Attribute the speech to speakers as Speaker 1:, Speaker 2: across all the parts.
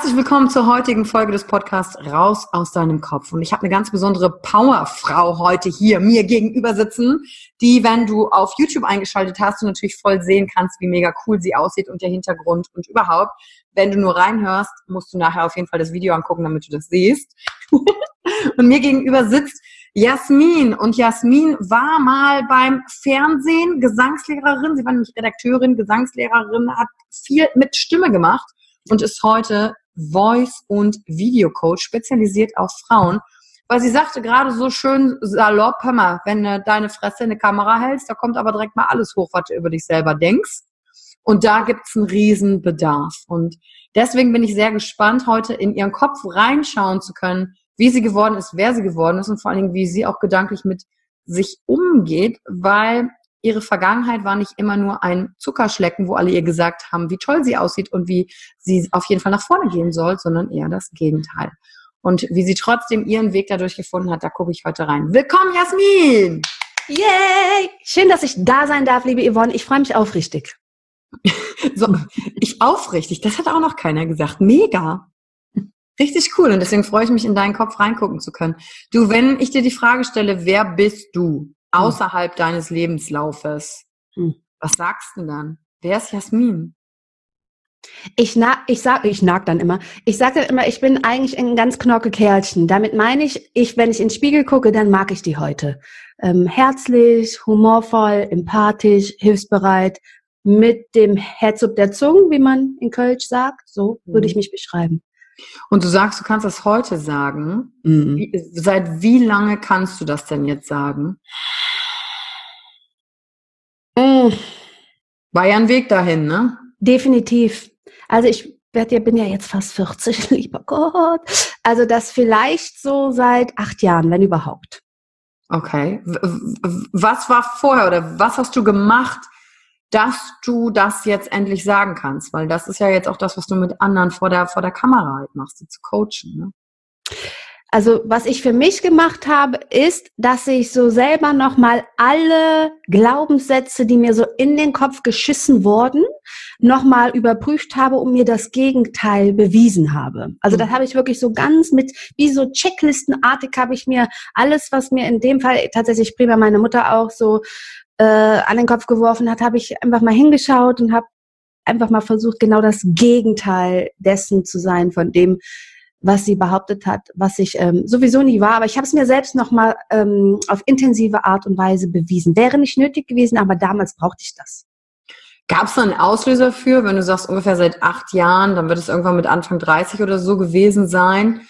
Speaker 1: Herzlich willkommen zur heutigen Folge des Podcasts Raus aus deinem Kopf. Und ich habe eine ganz besondere Powerfrau heute hier mir gegenüber sitzen, die, wenn du auf YouTube eingeschaltet hast, du natürlich voll sehen kannst, wie mega cool sie aussieht und der Hintergrund und überhaupt. Wenn du nur reinhörst, musst du nachher auf jeden Fall das Video angucken, damit du das siehst. und mir gegenüber sitzt Jasmin. Und Jasmin war mal beim Fernsehen Gesangslehrerin. Sie war nämlich Redakteurin, Gesangslehrerin, hat viel mit Stimme gemacht und ist heute Voice- und Videocoach, spezialisiert auf Frauen. Weil sie sagte gerade so schön salopp, hör mal, wenn du deine Fresse in eine Kamera hältst, da kommt aber direkt mal alles hoch, was du über dich selber denkst. Und da gibt's einen riesen Bedarf. Und deswegen bin ich sehr gespannt, heute in ihren Kopf reinschauen zu können, wie sie geworden ist, wer sie geworden ist und vor allen Dingen, wie sie auch gedanklich mit sich umgeht, weil ihre Vergangenheit war nicht immer nur ein Zuckerschlecken, wo alle ihr gesagt haben, wie toll sie aussieht und wie sie auf jeden Fall nach vorne gehen soll, sondern eher das Gegenteil. Und wie sie trotzdem ihren Weg dadurch gefunden hat, da gucke ich heute rein. Willkommen, Jasmin!
Speaker 2: Yay! Schön, dass ich da sein darf, liebe Yvonne. Ich freue mich aufrichtig.
Speaker 1: so, ich aufrichtig, das hat auch noch keiner gesagt. Mega. Richtig cool. Und deswegen freue ich mich, in deinen Kopf reingucken zu können. Du, wenn ich dir die Frage stelle, wer bist du? Hm. außerhalb hm. deines Lebenslaufes. Hm. Was sagst du dann? Wer ist Jasmin?
Speaker 2: Ich, na, ich sag, ich nag dann immer. Ich sage dann immer, ich bin eigentlich ein ganz knorke Kerlchen. Damit meine ich, ich, wenn ich in den Spiegel gucke, dann mag ich die heute. Ähm, herzlich, humorvoll, empathisch, hilfsbereit, mit dem Herz auf der Zunge, wie man in Kölsch sagt. So würde ich mhm. mich beschreiben.
Speaker 1: Und du sagst, du kannst das heute sagen. Mhm. Wie, seit wie lange kannst du das denn jetzt sagen? Mhm. War ja ein Weg dahin, ne?
Speaker 2: Definitiv. Also ich werd ja, bin ja jetzt fast 40, lieber Gott. Also das vielleicht so seit acht Jahren, wenn überhaupt.
Speaker 1: Okay. Was war vorher oder was hast du gemacht, dass du das jetzt endlich sagen kannst? Weil das ist ja jetzt auch das, was du mit anderen vor der, vor der Kamera halt machst, sie zu coachen. Ne?
Speaker 2: Also was ich für mich gemacht habe, ist, dass ich so selber nochmal alle Glaubenssätze, die mir so in den Kopf geschissen wurden, nochmal überprüft habe und mir das Gegenteil bewiesen habe. Also das mhm. habe ich wirklich so ganz mit, wie so Checklistenartig habe ich mir alles, was mir in dem Fall tatsächlich prima meine Mutter auch so äh, an den Kopf geworfen hat, habe ich einfach mal hingeschaut und habe einfach mal versucht, genau das Gegenteil dessen zu sein, von dem, was sie behauptet hat, was ich ähm, sowieso nie war. Aber ich habe es mir selbst nochmal ähm, auf intensive Art und Weise bewiesen. Wäre nicht nötig gewesen, aber damals brauchte ich das.
Speaker 1: Gab es da einen Auslöser für, wenn du sagst ungefähr seit acht Jahren, dann wird es irgendwann mit Anfang 30 oder so gewesen sein?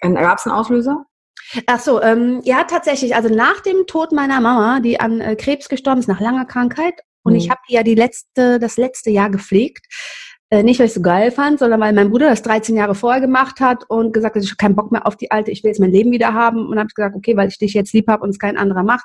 Speaker 1: Gab es einen Auslöser?
Speaker 2: Ach so, ähm, ja, tatsächlich. Also nach dem Tod meiner Mama, die an äh, Krebs gestorben ist, nach langer Krankheit, und mhm. ich habe die ja die letzte, das letzte Jahr gepflegt, äh, nicht, weil ich so geil fand, sondern weil mein Bruder das 13 Jahre vorher gemacht hat und gesagt hat, ich habe keinen Bock mehr auf die alte, ich will jetzt mein Leben wieder haben. Und habe gesagt, okay, weil ich dich jetzt lieb habe und es kein anderer macht,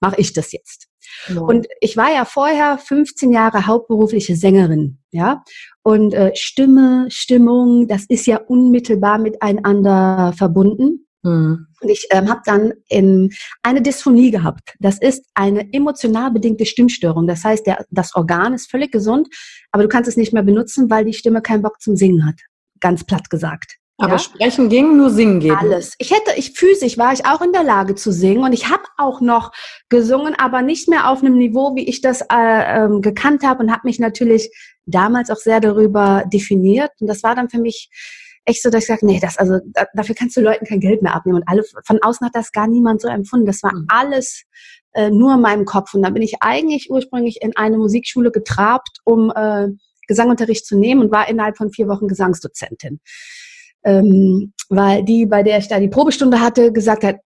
Speaker 2: mache ich das jetzt. Ja. Und ich war ja vorher 15 Jahre hauptberufliche Sängerin, ja. Und äh, Stimme, Stimmung, das ist ja unmittelbar miteinander verbunden. Mhm. Und ich ähm, habe dann in eine Dysphonie gehabt. Das ist eine emotional bedingte Stimmstörung. Das heißt, der, das Organ ist völlig gesund, aber du kannst es nicht mehr benutzen, weil die Stimme keinen Bock zum Singen hat. Ganz platt gesagt.
Speaker 1: Aber ja? sprechen ging, nur singen geht.
Speaker 2: Alles. Ich hätte, ich physisch war ich auch in der Lage zu singen und ich habe auch noch gesungen, aber nicht mehr auf einem Niveau, wie ich das äh, ähm, gekannt habe und habe mich natürlich damals auch sehr darüber definiert. Und das war dann für mich echt so, dass ich sage, nee, das, also da, dafür kannst du Leuten kein Geld mehr abnehmen. Und alle von außen hat das gar niemand so empfunden. Das war mhm. alles äh, nur in meinem Kopf. Und dann bin ich eigentlich ursprünglich in eine Musikschule getrabt, um äh, Gesangunterricht zu nehmen und war innerhalb von vier Wochen Gesangsdozentin. Ähm, weil die, bei der ich da die Probestunde hatte, gesagt hat,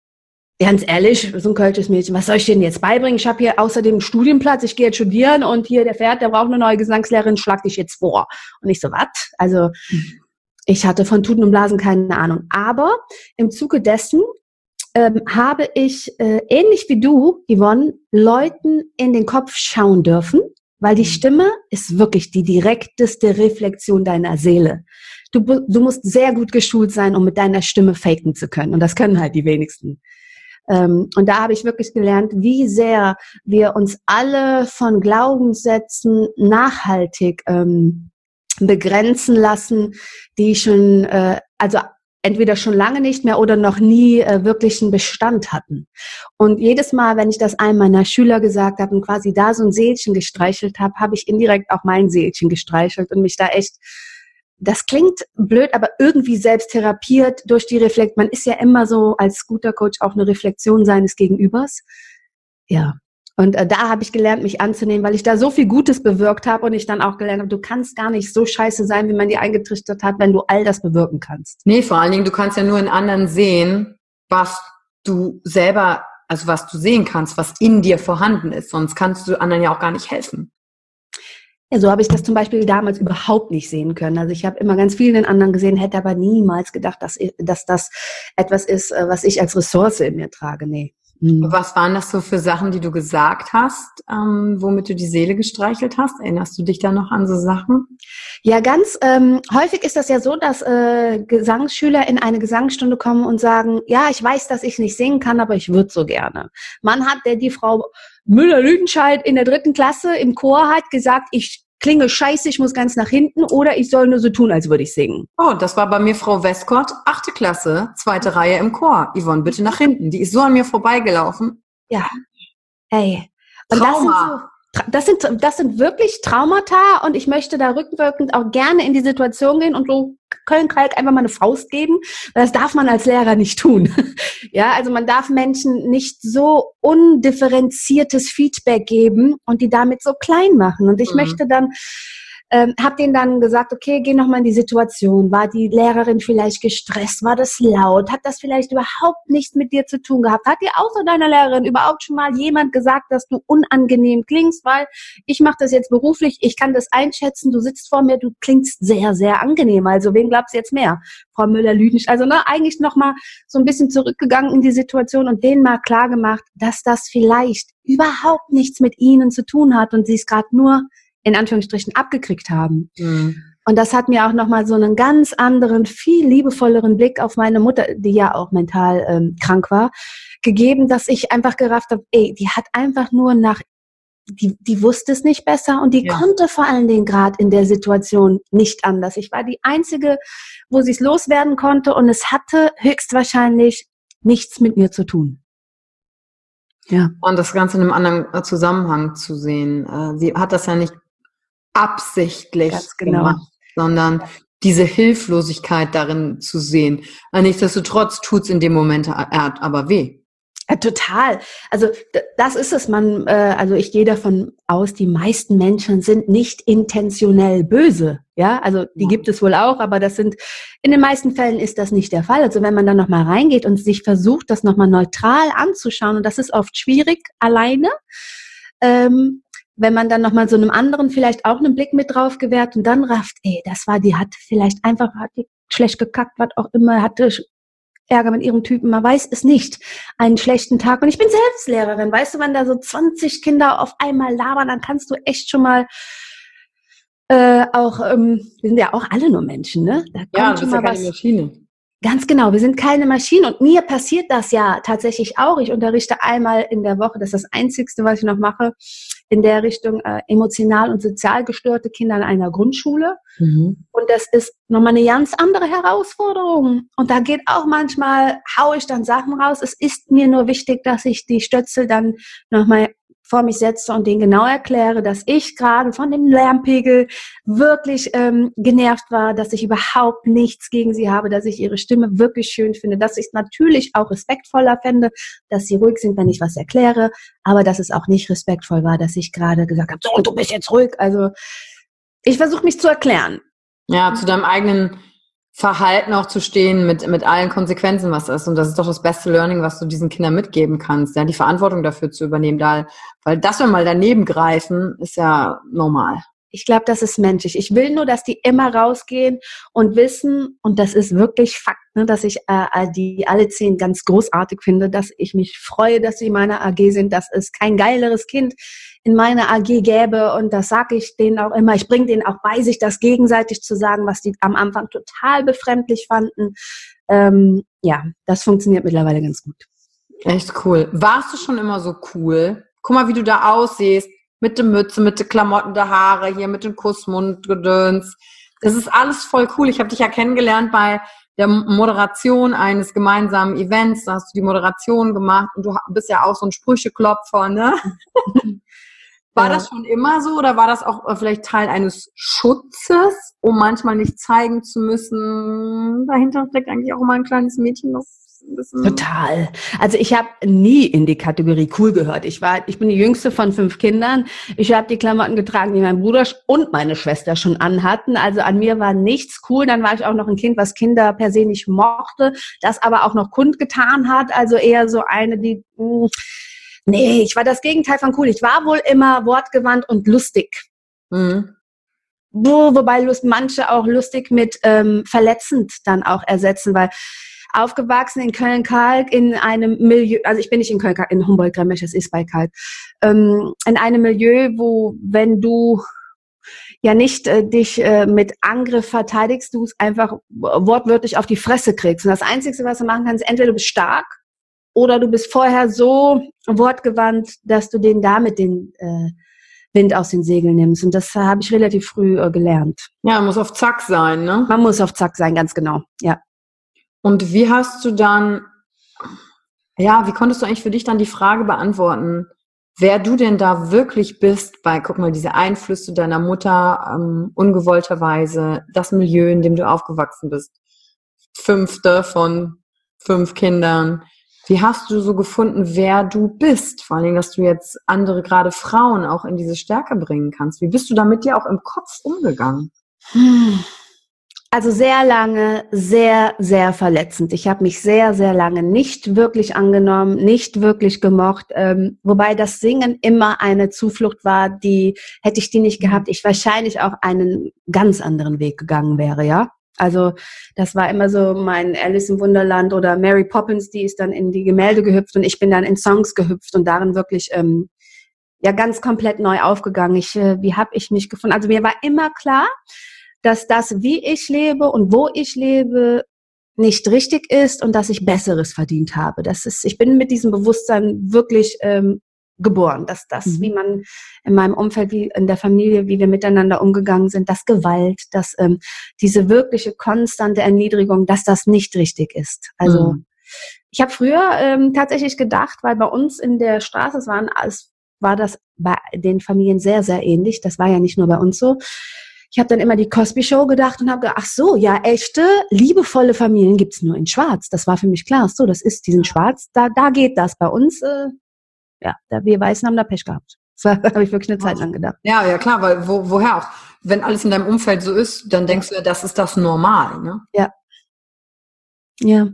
Speaker 2: ganz ehrlich, so ein kölsches Mädchen, was soll ich denn jetzt beibringen? Ich habe hier außerdem einen Studienplatz, ich gehe jetzt studieren und hier der Pferd, der braucht eine neue Gesangslehrerin, schlag dich jetzt vor. Und ich so, was? Also mhm. Ich hatte von Tuten und Blasen keine Ahnung. Aber im Zuge dessen ähm, habe ich, äh, ähnlich wie du, Yvonne, Leuten in den Kopf schauen dürfen, weil die mhm. Stimme ist wirklich die direkteste Reflexion deiner Seele. Du, du musst sehr gut geschult sein, um mit deiner Stimme faken zu können. Und das können halt die wenigsten. Ähm, und da habe ich wirklich gelernt, wie sehr wir uns alle von Glaubenssätzen nachhaltig ähm, begrenzen lassen, die schon, äh, also entweder schon lange nicht mehr oder noch nie äh, wirklich einen Bestand hatten. Und jedes Mal, wenn ich das einem meiner Schüler gesagt habe und quasi da so ein Seelchen gestreichelt habe, habe ich indirekt auch mein Seelchen gestreichelt und mich da echt das klingt blöd, aber irgendwie selbst therapiert durch die Reflekt. Man ist ja immer so als guter Coach auch eine Reflexion seines Gegenübers. Ja, und äh, da habe ich gelernt, mich anzunehmen, weil ich da so viel Gutes bewirkt habe und ich dann auch gelernt habe, du kannst gar nicht so scheiße sein, wie man dir eingetrichtert hat, wenn du all das bewirken kannst.
Speaker 1: Nee, vor allen Dingen, du kannst ja nur in anderen sehen, was du selber, also was du sehen kannst, was in dir vorhanden ist. Sonst kannst du anderen ja auch gar nicht helfen.
Speaker 2: Ja, so habe ich das zum Beispiel damals überhaupt nicht sehen können. Also ich habe immer ganz viel in den anderen gesehen, hätte aber niemals gedacht, dass, dass das etwas ist, äh, was ich als Ressource in mir trage. Nee.
Speaker 1: Mhm. Was waren das so für Sachen, die du gesagt hast, ähm, womit du die Seele gestreichelt hast? Erinnerst du dich da noch an so Sachen?
Speaker 2: Ja, ganz ähm, häufig ist das ja so, dass äh, Gesangsschüler in eine Gesangsstunde kommen und sagen, ja, ich weiß, dass ich nicht singen kann, aber ich würde so gerne. Man hat, der die Frau Müller-Lüdenscheid in der dritten Klasse im Chor hat gesagt, ich klinge scheiße, ich muss ganz nach hinten oder ich soll nur so tun, als würde ich singen.
Speaker 1: Oh, das war bei mir Frau Westcott, achte Klasse, zweite Reihe im Chor. Yvonne, bitte nach hinten. Die ist so an mir vorbeigelaufen.
Speaker 2: Ja. Ey. Und Trauma. Das sind, so, das sind, das sind wirklich Traumata und ich möchte da rückwirkend auch gerne in die Situation gehen und so Köln-Kalk einfach mal eine Faust geben. Das darf man als Lehrer nicht tun. ja, also man darf Menschen nicht so undifferenziertes Feedback geben und die damit so klein machen. Und ich mhm. möchte dann ähm, habe denen dann gesagt, okay, geh nochmal in die Situation. War die Lehrerin vielleicht gestresst? War das laut? Hat das vielleicht überhaupt nichts mit dir zu tun gehabt? Hat dir außer deiner Lehrerin überhaupt schon mal jemand gesagt, dass du unangenehm klingst? Weil ich mache das jetzt beruflich, ich kann das einschätzen. Du sitzt vor mir, du klingst sehr, sehr angenehm. Also wen glaubst du jetzt mehr? Frau Müller-Lüdnisch. Also ne, eigentlich nochmal so ein bisschen zurückgegangen in die Situation und denen mal klar gemacht, dass das vielleicht überhaupt nichts mit ihnen zu tun hat und sie es gerade nur in Anführungsstrichen abgekriegt haben. Mhm. Und das hat mir auch nochmal so einen ganz anderen, viel liebevolleren Blick auf meine Mutter, die ja auch mental ähm, krank war, gegeben, dass ich einfach gerafft habe, ey, die hat einfach nur nach, die, die wusste es nicht besser und die ja. konnte vor allen Dingen gerade in der Situation nicht anders. Ich war die Einzige, wo sie es loswerden konnte und es hatte höchstwahrscheinlich nichts mit mir zu tun.
Speaker 1: Ja. Und das Ganze in einem anderen Zusammenhang zu sehen. Äh, sie hat das ja nicht absichtlich genau. gemacht, sondern diese Hilflosigkeit darin zu sehen. Nichtsdestotrotz tut es in dem Moment aber weh.
Speaker 2: Ja, total. Also das ist es. Man, äh, also ich gehe davon aus, die meisten Menschen sind nicht intentionell böse. Ja, also die ja. gibt es wohl auch, aber das sind in den meisten Fällen ist das nicht der Fall. Also wenn man dann noch mal reingeht und sich versucht, das noch mal neutral anzuschauen, und das ist oft schwierig alleine. Ähm, wenn man dann noch mal so einem anderen vielleicht auch einen Blick mit drauf gewährt und dann rafft, ey, das war, die hat vielleicht einfach hat die schlecht gekackt, was auch immer, hatte Ärger mit ihrem Typen, man weiß es nicht, einen schlechten Tag. Und ich bin selbst Lehrerin, weißt du, wenn da so 20 Kinder auf einmal labern, dann kannst du echt schon mal äh, auch, ähm, wir sind ja auch alle nur Menschen, ne?
Speaker 1: Da kommt ja, das ist ja keine was, Maschine.
Speaker 2: Ganz genau, wir sind keine Maschine und mir passiert das ja tatsächlich auch. Ich unterrichte einmal in der Woche, das ist das Einzigste, was ich noch mache, in der Richtung äh, emotional und sozial gestörte Kinder in einer Grundschule. Mhm. Und das ist nochmal eine ganz andere Herausforderung. Und da geht auch manchmal, haue ich dann Sachen raus. Es ist mir nur wichtig, dass ich die Stötzel dann nochmal vor mich setze und denen genau erkläre, dass ich gerade von dem Lärmpegel wirklich ähm, genervt war, dass ich überhaupt nichts gegen sie habe, dass ich ihre Stimme wirklich schön finde, dass ich es natürlich auch respektvoller fände, dass sie ruhig sind, wenn ich was erkläre, aber dass es auch nicht respektvoll war, dass ich gerade gesagt habe, so, du bist jetzt ruhig. Also ich versuche mich zu erklären.
Speaker 1: Ja, zu deinem eigenen Verhalten auch zu stehen mit, mit allen Konsequenzen, was ist. Und das ist doch das beste Learning, was du diesen Kindern mitgeben kannst, ja, die Verantwortung dafür zu übernehmen, da, weil das, wenn mal daneben greifen, ist ja normal.
Speaker 2: Ich glaube, das ist menschlich. Ich will nur, dass die immer rausgehen und wissen, und das ist wirklich Fakt, ne, dass ich äh, die alle zehn ganz großartig finde, dass ich mich freue, dass sie in meiner AG sind, dass es kein geileres Kind in meiner AG gäbe. Und das sage ich denen auch immer. Ich bringe denen auch bei, sich das gegenseitig zu sagen, was die am Anfang total befremdlich fanden. Ähm, ja, das funktioniert mittlerweile ganz gut.
Speaker 1: Echt cool. Warst du schon immer so cool? Guck mal, wie du da aussiehst mit der Mütze, mit den Klamotten der Haare, hier mit dem Kussmund, Gedöns. Das ist alles voll cool. Ich habe dich ja kennengelernt bei der Moderation eines gemeinsamen Events. Da hast du die Moderation gemacht und du bist ja auch so ein Sprücheklopfer, ne? War ja. das schon immer so oder war das auch äh, vielleicht Teil eines Schutzes, um manchmal nicht zeigen zu müssen, dahinter steckt eigentlich auch immer ein kleines Mädchen, das
Speaker 2: Total. Also ich habe nie in die Kategorie cool gehört. Ich war, ich bin die jüngste von fünf Kindern. Ich habe die Klamotten getragen, die mein Bruder und meine Schwester schon anhatten. Also an mir war nichts cool. Dann war ich auch noch ein Kind, was Kinder per se nicht mochte, das aber auch noch kundgetan hat. Also eher so eine, die mh, hm, nee, ich war das Gegenteil von cool. Ich war wohl immer wortgewandt und lustig. Mhm. Wo, wobei Lust, manche auch lustig mit ähm, verletzend dann auch ersetzen, weil aufgewachsen in Köln-Kalk in einem Milieu, also ich bin nicht in Köln-Kalk, in Humboldt-Grammisch, es ist bei Kalk, ähm, in einem Milieu, wo wenn du ja nicht äh, dich äh, mit Angriff verteidigst, du es einfach wortwörtlich auf die Fresse kriegst. Und das Einzige, was du machen kannst, entweder du bist stark oder du bist vorher so wortgewandt, dass du den damit den äh, Wind aus den Segeln nimmst. Und das habe ich relativ früh äh, gelernt.
Speaker 1: Ja, man muss auf Zack sein, ne?
Speaker 2: Man muss auf Zack sein, ganz genau, ja.
Speaker 1: Und wie hast du dann, ja, wie konntest du eigentlich für dich dann die Frage beantworten, wer du denn da wirklich bist bei, guck mal, diese Einflüsse deiner Mutter ähm, ungewollterweise, das Milieu, in dem du aufgewachsen bist, fünfte von fünf Kindern. Wie hast du so gefunden, wer du bist? Vor allen Dingen, dass du jetzt andere, gerade Frauen, auch in diese Stärke bringen kannst. Wie bist du da mit dir auch im Kopf umgegangen? Hm.
Speaker 2: Also sehr lange, sehr, sehr verletzend. Ich habe mich sehr, sehr lange nicht wirklich angenommen, nicht wirklich gemocht, ähm, wobei das Singen immer eine Zuflucht war, die hätte ich die nicht gehabt, ich wahrscheinlich auch einen ganz anderen Weg gegangen wäre, ja. Also das war immer so mein Alice im Wunderland oder Mary Poppins, die ist dann in die Gemälde gehüpft und ich bin dann in Songs gehüpft und darin wirklich ähm, ja ganz komplett neu aufgegangen. Ich, äh, wie habe ich mich gefunden? Also mir war immer klar, dass das, wie ich lebe und wo ich lebe, nicht richtig ist und dass ich Besseres verdient habe. Das ist, ich bin mit diesem Bewusstsein wirklich ähm, geboren, dass das, mhm. wie man in meinem Umfeld, wie in der Familie, wie wir miteinander umgegangen sind, dass Gewalt, dass ähm, diese wirkliche konstante Erniedrigung, dass das nicht richtig ist. Also mhm. Ich habe früher ähm, tatsächlich gedacht, weil bei uns in der Straße, es waren, es war das bei den Familien sehr, sehr ähnlich. Das war ja nicht nur bei uns so. Ich habe dann immer die Cosby Show gedacht und habe gedacht, ach so, ja, echte, liebevolle Familien gibt's nur in Schwarz. Das war für mich klar. So, das ist diesen Schwarz, da, da geht das. Bei uns, äh, ja, wir Weißen haben da Pech gehabt. Das habe ich wirklich eine Zeit lang gedacht.
Speaker 1: Ja, ja, klar, weil wo, woher auch? Wenn alles in deinem Umfeld so ist, dann denkst du ja, das ist das Normal, ne?
Speaker 2: Ja. Ja.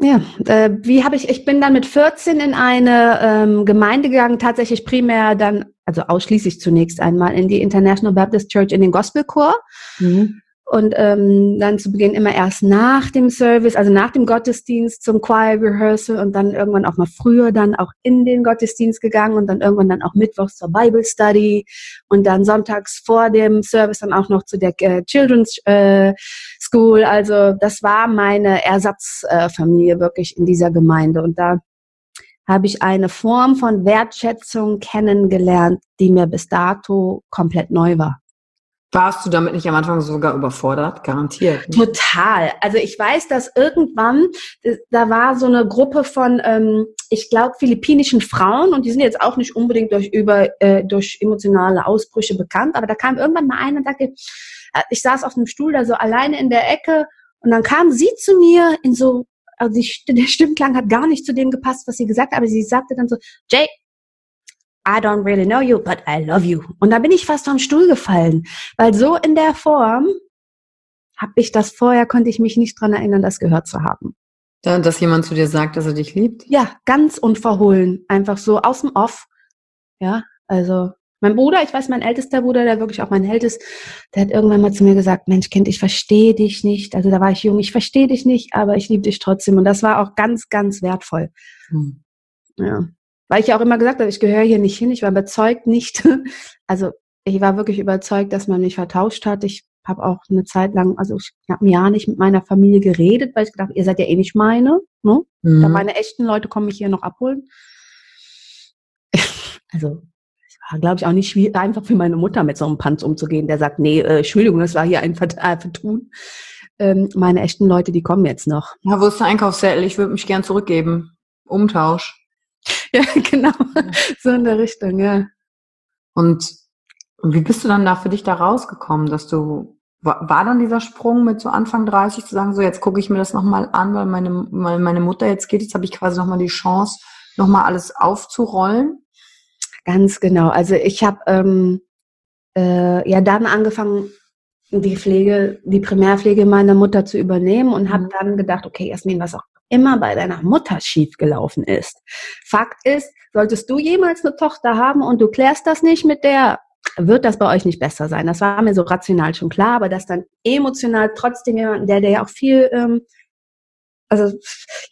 Speaker 2: Ja, äh, wie habe ich, ich bin dann mit 14 in eine ähm, Gemeinde gegangen, tatsächlich primär dann, also ausschließlich zunächst einmal in die International Baptist Church in den Gospelchor. Mhm und ähm, dann zu Beginn immer erst nach dem Service, also nach dem Gottesdienst zum Choir Rehearsal und dann irgendwann auch mal früher dann auch in den Gottesdienst gegangen und dann irgendwann dann auch mittwochs zur Bible Study und dann sonntags vor dem Service dann auch noch zu der äh, Children's äh, School. Also das war meine Ersatzfamilie äh, wirklich in dieser Gemeinde und da habe ich eine Form von Wertschätzung kennengelernt, die mir bis dato komplett neu war.
Speaker 1: Warst du damit nicht am Anfang sogar überfordert? Garantiert.
Speaker 2: Total. Also ich weiß, dass irgendwann, äh, da war so eine Gruppe von, ähm, ich glaube, philippinischen Frauen und die sind jetzt auch nicht unbedingt durch, über, äh, durch emotionale Ausbrüche bekannt, aber da kam irgendwann mal und sagte, äh, ich saß auf einem Stuhl da so alleine in der Ecke und dann kam sie zu mir in so, also die, der Stimmklang hat gar nicht zu dem gepasst, was sie gesagt hat, aber sie sagte dann so, Jay, I don't really know you, but I love you. Und da bin ich fast vom Stuhl gefallen, weil so in der Form habe ich das vorher, konnte ich mich nicht dran erinnern, das gehört zu haben.
Speaker 1: Dass jemand zu dir sagt, dass er dich liebt?
Speaker 2: Ja, ganz unverhohlen. Einfach so aus dem Off. Ja, also mein Bruder, ich weiß, mein ältester Bruder, der wirklich auch mein Held ist, der hat irgendwann mal zu mir gesagt, Mensch, Kind, ich verstehe dich nicht. Also da war ich jung, ich verstehe dich nicht, aber ich liebe dich trotzdem. Und das war auch ganz, ganz wertvoll. Hm. Ja. Weil ich ja auch immer gesagt habe, ich gehöre hier nicht hin. Ich war überzeugt nicht. Also ich war wirklich überzeugt, dass man mich vertauscht hat. Ich habe auch eine Zeit lang, also ich habe ein Jahr nicht mit meiner Familie geredet, weil ich gedacht, ihr seid ja eh nicht meine. Ne? Mhm. Da meine echten Leute kommen mich hier noch abholen. also es war, glaube ich, auch nicht schwierig, einfach für meine Mutter mit so einem Panz umzugehen, der sagt, nee, äh, Entschuldigung, das war hier ein äh, Vertun. Ähm, meine echten Leute, die kommen jetzt noch.
Speaker 1: Ja, wo ist der Einkaufszettel? Ich würde mich gern zurückgeben. Umtausch.
Speaker 2: Ja, genau. So in der Richtung, ja.
Speaker 1: Und wie bist du dann da für dich da rausgekommen, dass du, war, dann dieser Sprung mit so Anfang 30 zu sagen, so jetzt gucke ich mir das nochmal an, weil meine, weil meine Mutter jetzt geht, jetzt habe ich quasi nochmal die Chance, nochmal alles aufzurollen?
Speaker 2: Ganz genau. Also ich habe ähm, äh, ja dann angefangen, die Pflege, die Primärpflege meiner Mutter zu übernehmen und habe mhm. dann gedacht, okay, Jasmin, was auch immer bei deiner Mutter schiefgelaufen ist. Fakt ist, solltest du jemals eine Tochter haben und du klärst das nicht mit der, wird das bei euch nicht besser sein. Das war mir so rational schon klar, aber dass dann emotional trotzdem jemand, der, ja auch viel, ähm, also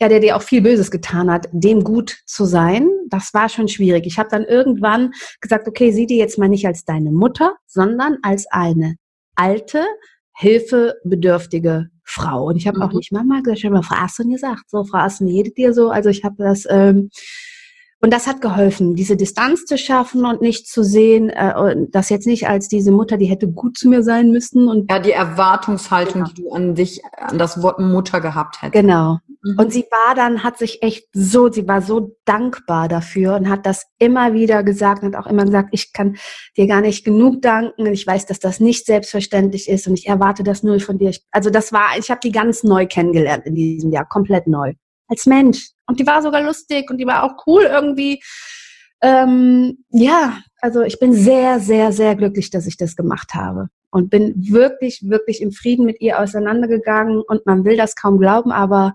Speaker 2: ja, der dir auch viel Böses getan hat, dem gut zu sein, das war schon schwierig. Ich habe dann irgendwann gesagt, okay, sieh dir jetzt mal nicht als deine Mutter, sondern als eine alte, hilfebedürftige Frau. Und ich habe mhm. auch nicht Mama gesagt, ich habe mal Frau Aston gesagt. So, Frau Aston, jedet dir so. Also ich habe das, ähm, und das hat geholfen, diese Distanz zu schaffen und nicht zu sehen, äh, das jetzt nicht als diese Mutter, die hätte gut zu mir sein müssen. Und
Speaker 1: ja, die Erwartungshaltung, genau. die du an dich, an das Wort Mutter gehabt hättest.
Speaker 2: Genau. Mhm. Und sie war dann, hat sich echt so, sie war so dankbar dafür und hat das immer wieder gesagt und hat auch immer gesagt, ich kann dir gar nicht genug danken. Ich weiß, dass das nicht selbstverständlich ist und ich erwarte das nur von dir. Also das war, ich habe die ganz neu kennengelernt in diesem Jahr, komplett neu. Als Mensch. Und die war sogar lustig und die war auch cool irgendwie. Ähm, ja, also ich bin sehr, sehr, sehr glücklich, dass ich das gemacht habe und bin wirklich, wirklich im Frieden mit ihr auseinandergegangen und man will das kaum glauben, aber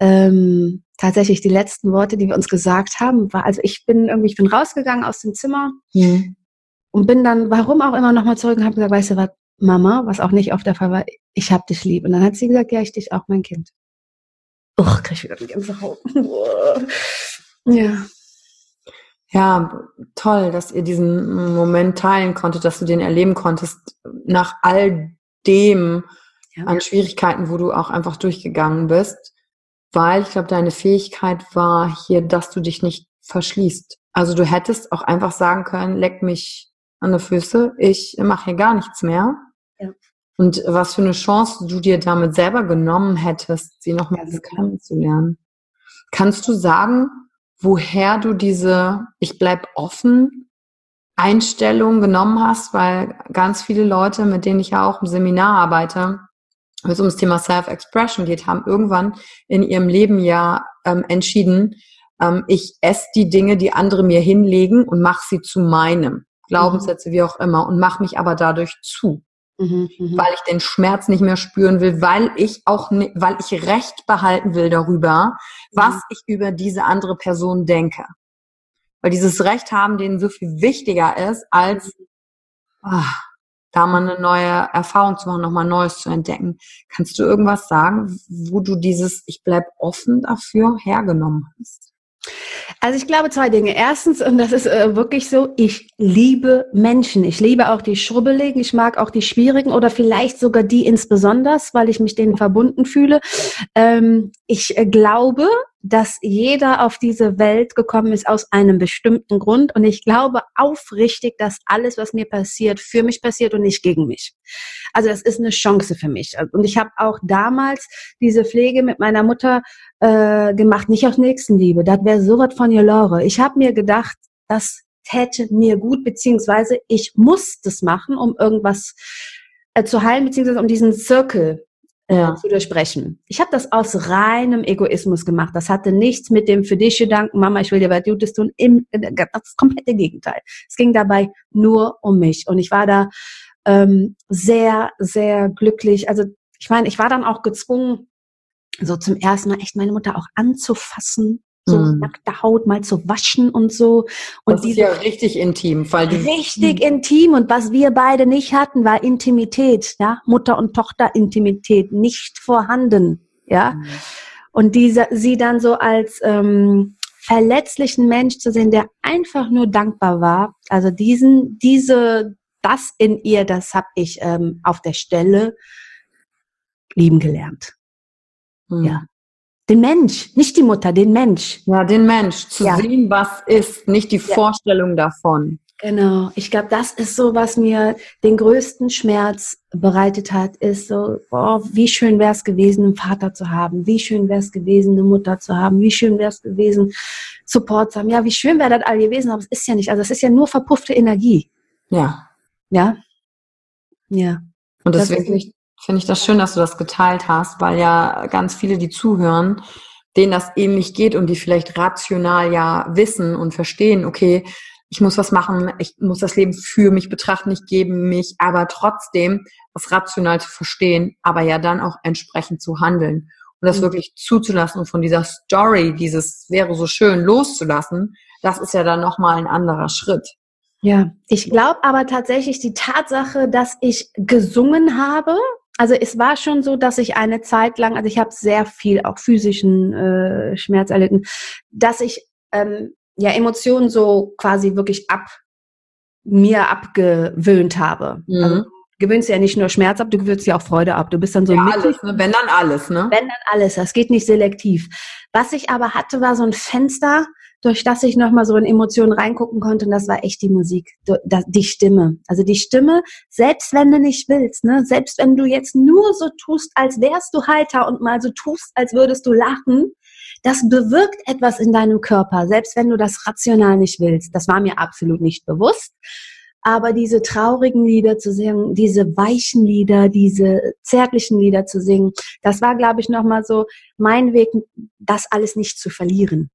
Speaker 2: ähm, tatsächlich die letzten Worte, die wir uns gesagt haben, war, also ich bin irgendwie, ich bin rausgegangen aus dem Zimmer mhm. und bin dann, warum auch immer, nochmal zurück und habe gesagt, weißt du was, Mama, was auch nicht oft der Fall war, ich hab dich lieb. Und dann hat sie gesagt, ja, ich dich auch, mein Kind. Uch, krieg ich wieder die ganze Haut.
Speaker 1: ja. Ja, toll, dass ihr diesen Moment teilen konntet, dass du den erleben konntest, nach all dem ja. an Schwierigkeiten, wo du auch einfach durchgegangen bist weil ich glaube, deine Fähigkeit war hier, dass du dich nicht verschließt. Also du hättest auch einfach sagen können, leck mich an die Füße, ich mache hier gar nichts mehr. Ja. Und was für eine Chance du dir damit selber genommen hättest, sie nochmal
Speaker 2: Ganz
Speaker 1: kennenzulernen. Kannst du sagen, woher du diese Ich bleib offen Einstellung genommen hast? Weil ganz viele Leute, mit denen ich ja auch im Seminar arbeite, wenn es um das Thema Self-Expression geht, haben irgendwann in ihrem Leben ja ähm, entschieden, ähm, ich esse die Dinge, die andere mir hinlegen und mache sie zu meinem. Glaubenssätze, wie auch immer, und mache mich aber dadurch zu.
Speaker 2: Mhm, mhm.
Speaker 1: Weil ich den Schmerz nicht mehr spüren will, weil ich auch, ni- weil ich Recht behalten will darüber, was
Speaker 2: Mhm.
Speaker 1: ich über diese andere Person denke. Weil dieses Recht haben denen so viel wichtiger ist, als ah, da mal eine neue Erfahrung zu machen, nochmal Neues zu entdecken. Kannst du irgendwas sagen, wo du dieses Ich bleib offen dafür hergenommen hast?
Speaker 2: Also ich glaube zwei Dinge. Erstens, und das ist äh, wirklich so, ich liebe Menschen. Ich liebe auch die Schrubbeligen, ich mag auch die Schwierigen oder vielleicht sogar die insbesondere, weil ich mich denen verbunden fühle. Ähm, ich äh, glaube, dass jeder auf diese Welt gekommen ist aus einem bestimmten Grund. Und ich glaube aufrichtig, dass alles, was mir passiert, für mich passiert und nicht gegen mich. Also das ist eine Chance für mich. Und ich habe auch damals diese Pflege mit meiner Mutter äh, gemacht, nicht aus Nächstenliebe. Das wäre so was von Jolore. Ich habe mir gedacht, das täte mir gut, beziehungsweise ich muss das machen, um irgendwas äh, zu heilen, beziehungsweise um diesen Zirkel äh,
Speaker 1: Ja.
Speaker 2: zu durchbrechen. Ich habe das aus reinem Egoismus gemacht. Das hatte nichts mit dem für dich Gedanken, Mama, ich will dir was Gutes tun. Im, das komplette Gegenteil. Es ging dabei nur um mich. Und ich war da ähm, sehr, sehr glücklich. Also ich meine, ich war dann auch gezwungen, so zum ersten Mal echt meine Mutter auch anzufassen, so
Speaker 1: Mhm.
Speaker 2: nackte Haut mal zu waschen und so. Und
Speaker 1: das ist ja richtig intim, weil die
Speaker 2: richtig intim und was wir beide nicht hatten, war Intimität, ja, Mutter und Tochter Intimität nicht vorhanden, ja. Und diese, sie dann so als ähm, verletzlichen Mensch zu sehen, der einfach nur dankbar war. Also diesen, diese, das in ihr, das habe ich ähm, auf der Stelle lieben gelernt.
Speaker 1: Mhm.
Speaker 2: Ja. Den Mensch, nicht die Mutter, den Mensch.
Speaker 1: Ja, den Mensch, zu
Speaker 2: Ja.
Speaker 1: sehen, was ist, nicht die Vorstellung davon.
Speaker 2: Genau. Ich glaube, das ist so, was mir den größten Schmerz bereitet hat, ist so, boah, wie schön wäre es gewesen, einen Vater zu haben, wie schön wäre es gewesen, eine Mutter zu haben, wie schön wäre es gewesen, Support zu haben. Ja, wie schön wäre das all gewesen, aber es ist ja nicht. Also es ist ja nur verpuffte Energie.
Speaker 1: Ja.
Speaker 2: Ja. Ja.
Speaker 1: Und
Speaker 2: Das
Speaker 1: deswegen finde ich, das schön, dass du das geteilt hast, weil ja ganz viele, die zuhören, denen das ähnlich geht und die vielleicht rational ja wissen und verstehen, okay, ich muss was machen, ich muss das Leben für mich betrachten, ich gebe mich, aber trotzdem das rational zu verstehen, aber ja dann auch entsprechend zu handeln und das
Speaker 2: Mhm.
Speaker 1: wirklich zuzulassen und von dieser Story, dieses wäre so schön loszulassen, das ist ja dann nochmal ein anderer Schritt.
Speaker 2: Ja, ich glaube aber tatsächlich die Tatsache, dass ich gesungen habe. Also es war schon so, dass ich eine Zeit lang, also ich habe sehr viel auch physischen äh, Schmerz erlitten, dass ich ähm, ja Emotionen so quasi wirklich ab mir abgewöhnt habe.
Speaker 1: Mhm.
Speaker 2: Also du gewöhnst ja nicht nur Schmerz ab, du gewöhnst ja auch Freude ab. Du bist dann so
Speaker 1: ja, alles, ne? wenn dann alles, ne?
Speaker 2: wenn dann alles, das geht nicht selektiv. Was ich aber hatte, war so ein Fenster, durch das ich nochmal so in Emotionen reingucken konnte und das war echt die Musik, die Stimme. Also die Stimme, selbst wenn du nicht willst, ne, selbst wenn du jetzt nur so tust, als wärst du heiter und mal so tust, als würdest du lachen, das bewirkt etwas in deinem Körper, selbst wenn du das rational nicht willst. Das war mir absolut nicht bewusst. Aber diese traurigen Lieder zu singen, diese weichen Lieder, diese zärtlichen Lieder zu singen, das war, glaube ich, nochmal so mein Weg, das alles nicht zu verlieren.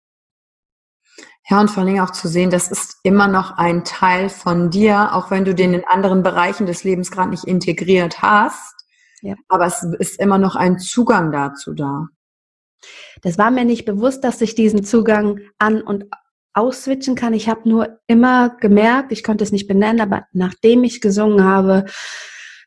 Speaker 1: Ja, und vor allen Dingen auch zu sehen, das ist immer noch ein Teil von dir, auch wenn du den in anderen Bereichen des Lebens gerade nicht integriert hast.
Speaker 2: Ja.
Speaker 1: Aber es ist immer noch ein Zugang dazu da.
Speaker 2: Das war mir nicht bewusst, dass ich diesen Zugang an- und ausswitchen kann. Ich habe nur immer gemerkt, ich konnte es nicht benennen, aber nachdem ich gesungen habe,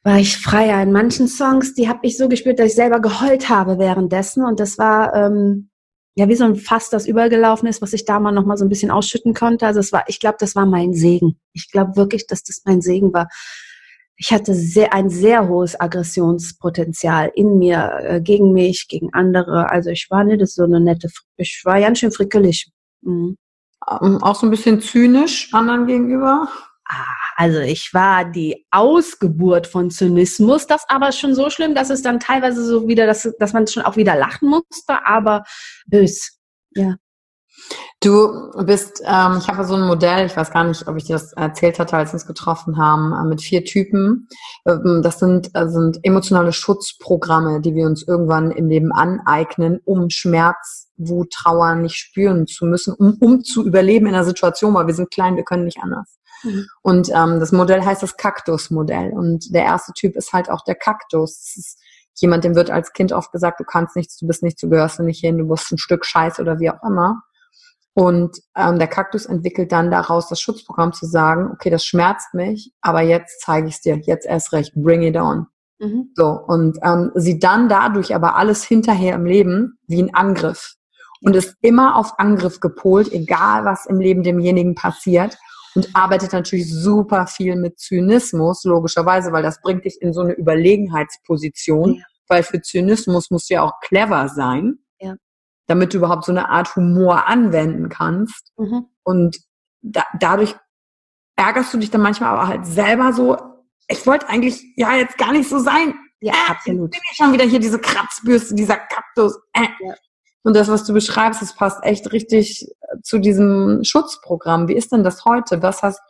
Speaker 2: war ich freier. In manchen Songs, die habe ich so gespürt, dass ich selber geheult habe währenddessen. Und das war ähm, ja wie so ein Fass, das übergelaufen ist, was ich da mal noch mal so ein bisschen ausschütten konnte. Also es war, ich glaube, das war mein Segen. Ich glaube wirklich, dass das mein Segen war. Ich hatte sehr, ein sehr hohes Aggressionspotenzial in mir, äh, gegen mich, gegen andere. Also ich war nicht so eine nette, ich war ganz schön frickelig. Mhm.
Speaker 1: Ähm, Auch so ein bisschen zynisch anderen gegenüber.
Speaker 2: Ah, also ich war die Ausgeburt von Zynismus, das aber schon so schlimm, dass es dann teilweise so wieder, dass, dass man schon auch wieder lachen musste, aber bös. Ja.
Speaker 1: Du bist, ähm, ich habe so ein Modell, ich weiß gar nicht, ob ich dir das erzählt hatte, als wir uns getroffen haben, äh, mit vier Typen. Ähm, das sind, äh, sind emotionale Schutzprogramme, die wir uns irgendwann im Leben aneignen, um Schmerz, Wut, Trauer nicht spüren zu müssen, um, um zu überleben in einer Situation, weil wir sind klein, wir können nicht anders. Mhm. Und ähm, das Modell heißt das Kaktusmodell. Und der erste Typ ist halt auch der Kaktus. Das ist jemand, dem wird als Kind oft gesagt, du kannst nichts, du bist nichts, du gehörst nicht hin, du bist ein Stück Scheiß oder wie auch immer. Und ähm, der Kaktus entwickelt dann daraus das Schutzprogramm zu sagen, okay, das schmerzt mich, aber jetzt zeige ich es dir, jetzt erst recht, bring it on. Mhm. So, und ähm, sieht dann dadurch aber alles hinterher im Leben wie ein Angriff. Und ist immer auf Angriff gepolt, egal was im Leben demjenigen passiert. Und arbeitet natürlich super viel mit Zynismus, logischerweise, weil das bringt dich in so eine Überlegenheitsposition. Ja. Weil für Zynismus musst du ja auch clever sein damit du überhaupt so eine Art Humor anwenden kannst. Mhm. Und da, dadurch ärgerst du dich dann manchmal aber halt selber so, ich wollte eigentlich ja jetzt gar nicht so sein.
Speaker 2: Ja, äh, absolut.
Speaker 1: Bin ich schon wieder hier diese Kratzbürste, dieser Kaktus. Äh. Ja. Und das, was du beschreibst, das passt echt richtig zu diesem Schutzprogramm. Wie ist denn das heute? Was hast,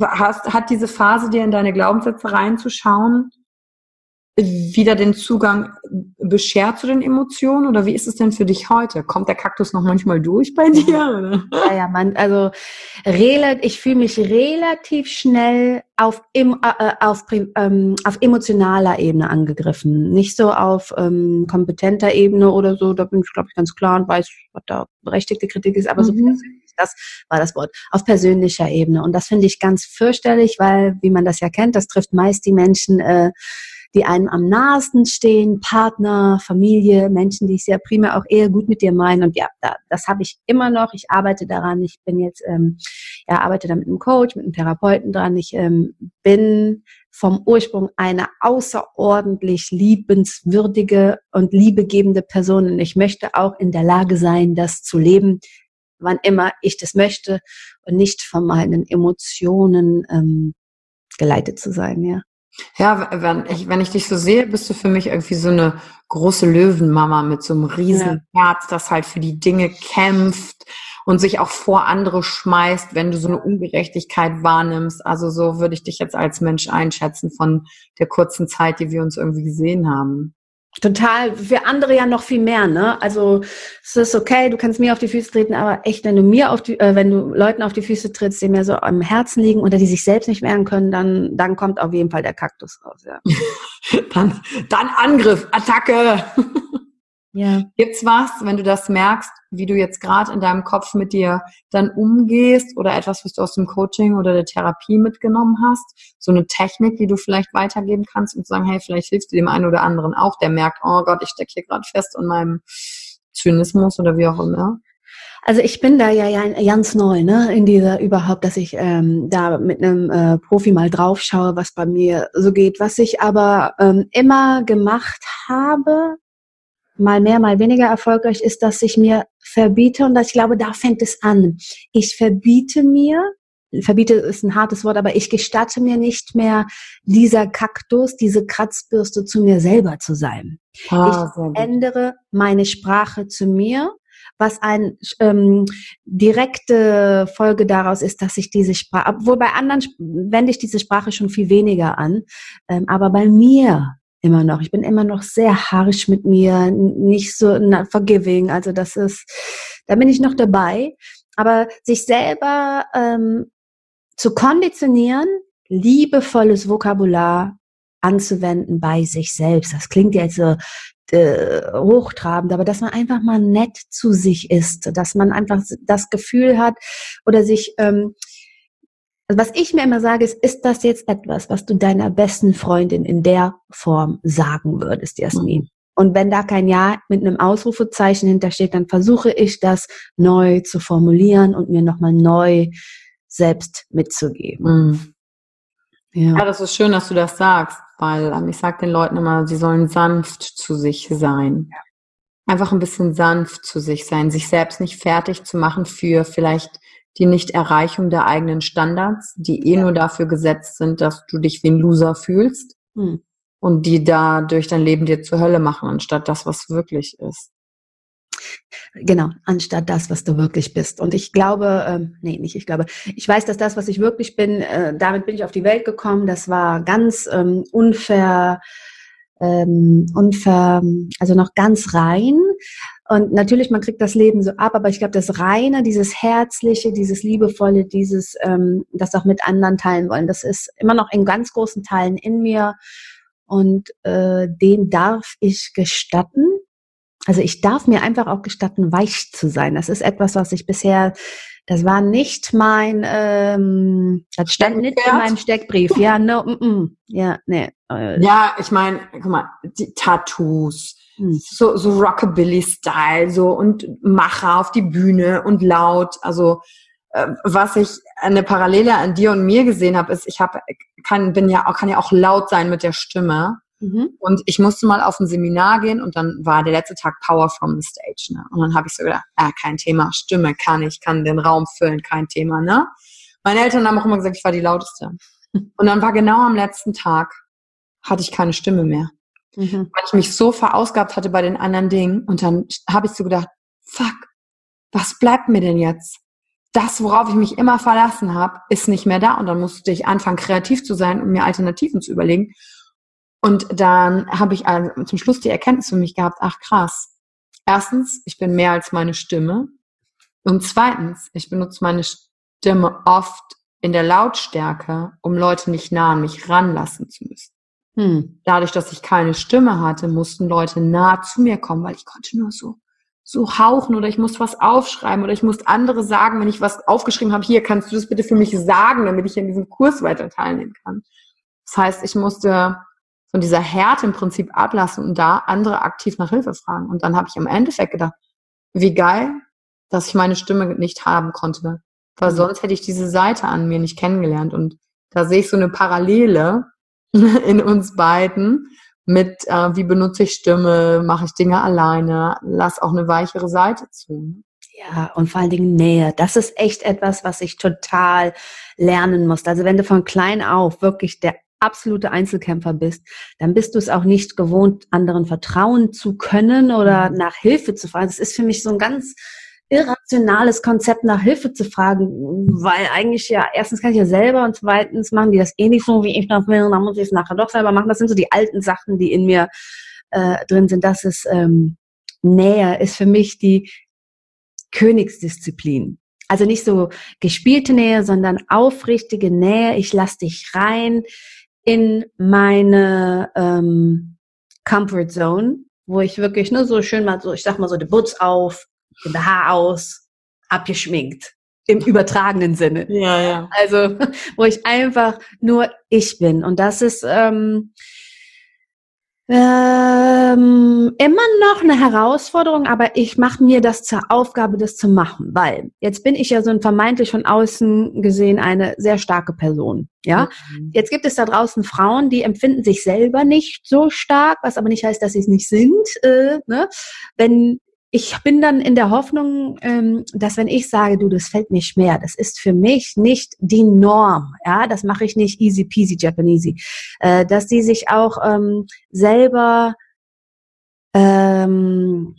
Speaker 1: hast hat diese Phase dir in deine Glaubenssätze reinzuschauen wieder den Zugang beschert zu den Emotionen oder wie ist es denn für dich heute? Kommt der Kaktus noch manchmal durch bei dir? Oder?
Speaker 2: Ja, ja, man, also ich fühle mich relativ schnell auf, im, äh, auf, ähm, auf emotionaler Ebene angegriffen, nicht so auf ähm, kompetenter Ebene oder so. Da bin ich glaube ich ganz klar und weiß, was da berechtigte Kritik ist, aber mhm. so persönlich, das war das Wort auf persönlicher Ebene und das finde ich ganz fürchterlich, weil wie man das ja kennt, das trifft meist die Menschen äh, die einem am nahesten stehen, Partner, Familie, Menschen, die ich sehr primär auch eher gut mit dir meinen. Und ja, da, das habe ich immer noch. Ich arbeite daran. Ich bin jetzt, ähm, ja, arbeite da mit einem Coach, mit einem Therapeuten dran. Ich ähm, bin vom Ursprung eine außerordentlich liebenswürdige und liebegebende Person. Und ich möchte auch in der Lage sein, das zu leben, wann immer ich das möchte und nicht von meinen Emotionen ähm, geleitet zu sein, ja.
Speaker 1: Ja, wenn ich, wenn ich dich so sehe, bist du für mich irgendwie so eine große Löwenmama mit so einem riesen ja. Herz, das halt für die Dinge kämpft und sich auch vor andere schmeißt, wenn du so eine Ungerechtigkeit wahrnimmst. Also so würde ich dich jetzt als Mensch einschätzen von der kurzen Zeit, die wir uns irgendwie gesehen haben.
Speaker 2: Total, für andere ja noch viel mehr, ne? Also es ist okay, du kannst mir auf die Füße treten, aber echt, wenn du mir auf die, äh, wenn du Leuten auf die Füße trittst, die mir so am Herzen liegen oder die sich selbst nicht wehren können, dann, dann kommt auf jeden Fall der Kaktus raus, ja.
Speaker 1: dann, dann Angriff, Attacke. Ja. Gibt's was, wenn du das merkst, wie du jetzt gerade in deinem Kopf mit dir dann umgehst oder etwas, was du aus dem Coaching oder der Therapie mitgenommen hast? So eine Technik, die du vielleicht weitergeben kannst und sagen, hey, vielleicht hilfst du dem einen oder anderen auch, der merkt, oh Gott, ich stecke hier gerade fest in meinem Zynismus oder wie auch immer.
Speaker 2: Also ich bin da ja ganz neu, ne, in dieser überhaupt, dass ich ähm, da mit einem äh, Profi mal drauf schaue, was bei mir so geht. Was ich aber ähm, immer gemacht habe, mal mehr, mal weniger erfolgreich ist, dass ich mir verbiete und ich glaube, da fängt es an. Ich verbiete mir, verbiete ist ein hartes Wort, aber ich gestatte mir nicht mehr, dieser Kaktus, diese Kratzbürste zu mir selber zu sein. Ah, ich ändere meine Sprache zu mir, was eine ähm, direkte Folge daraus ist, dass ich diese Sprache, obwohl bei anderen wende ich diese Sprache schon viel weniger an, ähm, aber bei mir immer noch. Ich bin immer noch sehr harsh mit mir, nicht so forgiving. Also das ist, da bin ich noch dabei. Aber sich selber ähm, zu konditionieren, liebevolles Vokabular anzuwenden bei sich selbst. Das klingt jetzt so äh, hochtrabend, aber dass man einfach mal nett zu sich ist, dass man einfach das Gefühl hat oder sich ähm, also was ich mir immer sage, ist, ist das jetzt etwas, was du deiner besten Freundin in der Form sagen würdest, Jasmin? Mhm. Und wenn da kein Ja mit einem Ausrufezeichen hintersteht, dann versuche ich das neu zu formulieren und mir nochmal neu selbst mitzugeben.
Speaker 1: Mhm. Ja. ja, das ist schön, dass du das sagst, weil ähm, ich sage den Leuten immer, sie sollen sanft zu sich sein. Einfach ein bisschen sanft zu sich sein, sich selbst nicht fertig zu machen für vielleicht die Nichterreichung der eigenen Standards, die eh ja. nur dafür gesetzt sind, dass du dich wie ein Loser fühlst hm. und die da durch dein Leben dir zur Hölle machen, anstatt das, was wirklich ist.
Speaker 2: Genau, anstatt das, was du wirklich bist. Und ich glaube, ähm, nee, nicht ich glaube, ich weiß, dass das, was ich wirklich bin, äh, damit bin ich auf die Welt gekommen. Das war ganz ähm, unfair, ähm, unfair, also noch ganz rein. Und natürlich, man kriegt das Leben so ab, aber ich glaube, das Reine, dieses Herzliche, dieses Liebevolle, dieses, ähm, das auch mit anderen teilen wollen, das ist immer noch in ganz großen Teilen in mir. Und äh, den darf ich gestatten. Also ich darf mir einfach auch gestatten, weich zu sein. Das ist etwas, was ich bisher, das war nicht mein, ähm, das stand nicht in meinem Steckbrief. Ja, no, mm, mm, ja, nee.
Speaker 1: Äh. Ja, ich meine, guck mal, die Tattoos, hm. so, so Rockabilly-Style, so und Macher auf die Bühne und laut. Also äh, was ich eine Parallele an dir und mir gesehen habe, ist, ich habe kann bin ja auch kann ja auch laut sein mit der Stimme. Mhm. Und ich musste mal auf ein Seminar gehen und dann war der letzte Tag Power from the Stage. Ne? Und dann habe ich so gedacht, ah, kein Thema, Stimme kann ich, kann den Raum füllen, kein Thema. Ne? Meine Eltern haben auch immer gesagt, ich war die lauteste. Und dann war genau am letzten Tag, hatte ich keine Stimme mehr mhm. weil ich mich so verausgabt hatte bei den anderen Dingen. Und dann habe ich so gedacht, fuck, was bleibt mir denn jetzt? Das, worauf ich mich immer verlassen habe, ist nicht mehr da. Und dann musste ich anfangen, kreativ zu sein und mir Alternativen zu überlegen. Und dann habe ich zum Schluss die Erkenntnis für mich gehabt, ach krass. Erstens, ich bin mehr als meine Stimme. Und zweitens, ich benutze meine Stimme oft in der Lautstärke, um Leute nicht nah an mich ranlassen zu müssen. Hm. Dadurch, dass ich keine Stimme hatte, mussten Leute nah zu mir kommen, weil ich konnte nur so so hauchen oder ich musste was aufschreiben oder ich musste andere sagen, wenn ich was aufgeschrieben habe, hier kannst du das bitte für mich sagen, damit ich in diesem Kurs weiter teilnehmen kann. Das heißt, ich musste von dieser Härte im Prinzip ablassen und da andere aktiv nach Hilfe fragen. Und dann habe ich im Endeffekt gedacht, wie geil, dass ich meine Stimme nicht haben konnte, weil hm. sonst hätte ich diese Seite an mir nicht kennengelernt. Und da sehe ich so eine Parallele in uns beiden mit, äh, wie benutze ich Stimme, mache ich Dinge alleine, lass auch eine weichere Seite zu.
Speaker 2: Ja, und vor allen Dingen Nähe. Das ist echt etwas, was ich total lernen muss. Also wenn du von klein auf wirklich der absolute Einzelkämpfer bist, dann bist du es auch nicht gewohnt, anderen vertrauen zu können oder mhm. nach Hilfe zu fragen. Das ist für mich so ein ganz irrationales Konzept nach Hilfe zu fragen, weil eigentlich ja, erstens kann ich ja selber und zweitens machen die das eh nicht so, wie ich das will, und dann muss ich es nachher doch selber machen. Das sind so die alten Sachen, die in mir äh, drin sind. Das ist ähm, näher, ist für mich die Königsdisziplin. Also nicht so gespielte Nähe, sondern aufrichtige Nähe. Ich lass dich rein in meine ähm, Comfort Zone, wo ich wirklich nur so schön mal so, ich sag mal so, die Butz auf, den Haar aus, abgeschminkt. Im übertragenen Sinne.
Speaker 1: Ja, ja.
Speaker 2: Also, wo ich einfach nur ich bin. Und das ist ähm, ähm, immer noch eine Herausforderung, aber ich mache mir das zur Aufgabe, das zu machen, weil jetzt bin ich ja so ein vermeintlich von außen gesehen eine sehr starke Person. Ja, mhm. jetzt gibt es da draußen Frauen, die empfinden sich selber nicht so stark, was aber nicht heißt, dass sie es nicht sind. Äh, ne? Wenn ich bin dann in der Hoffnung, ähm, dass wenn ich sage, du, das fällt mir schwer, das ist für mich nicht die Norm, ja, das mache ich nicht easy peasy Japanesey, äh, dass die sich auch ähm, selber ähm,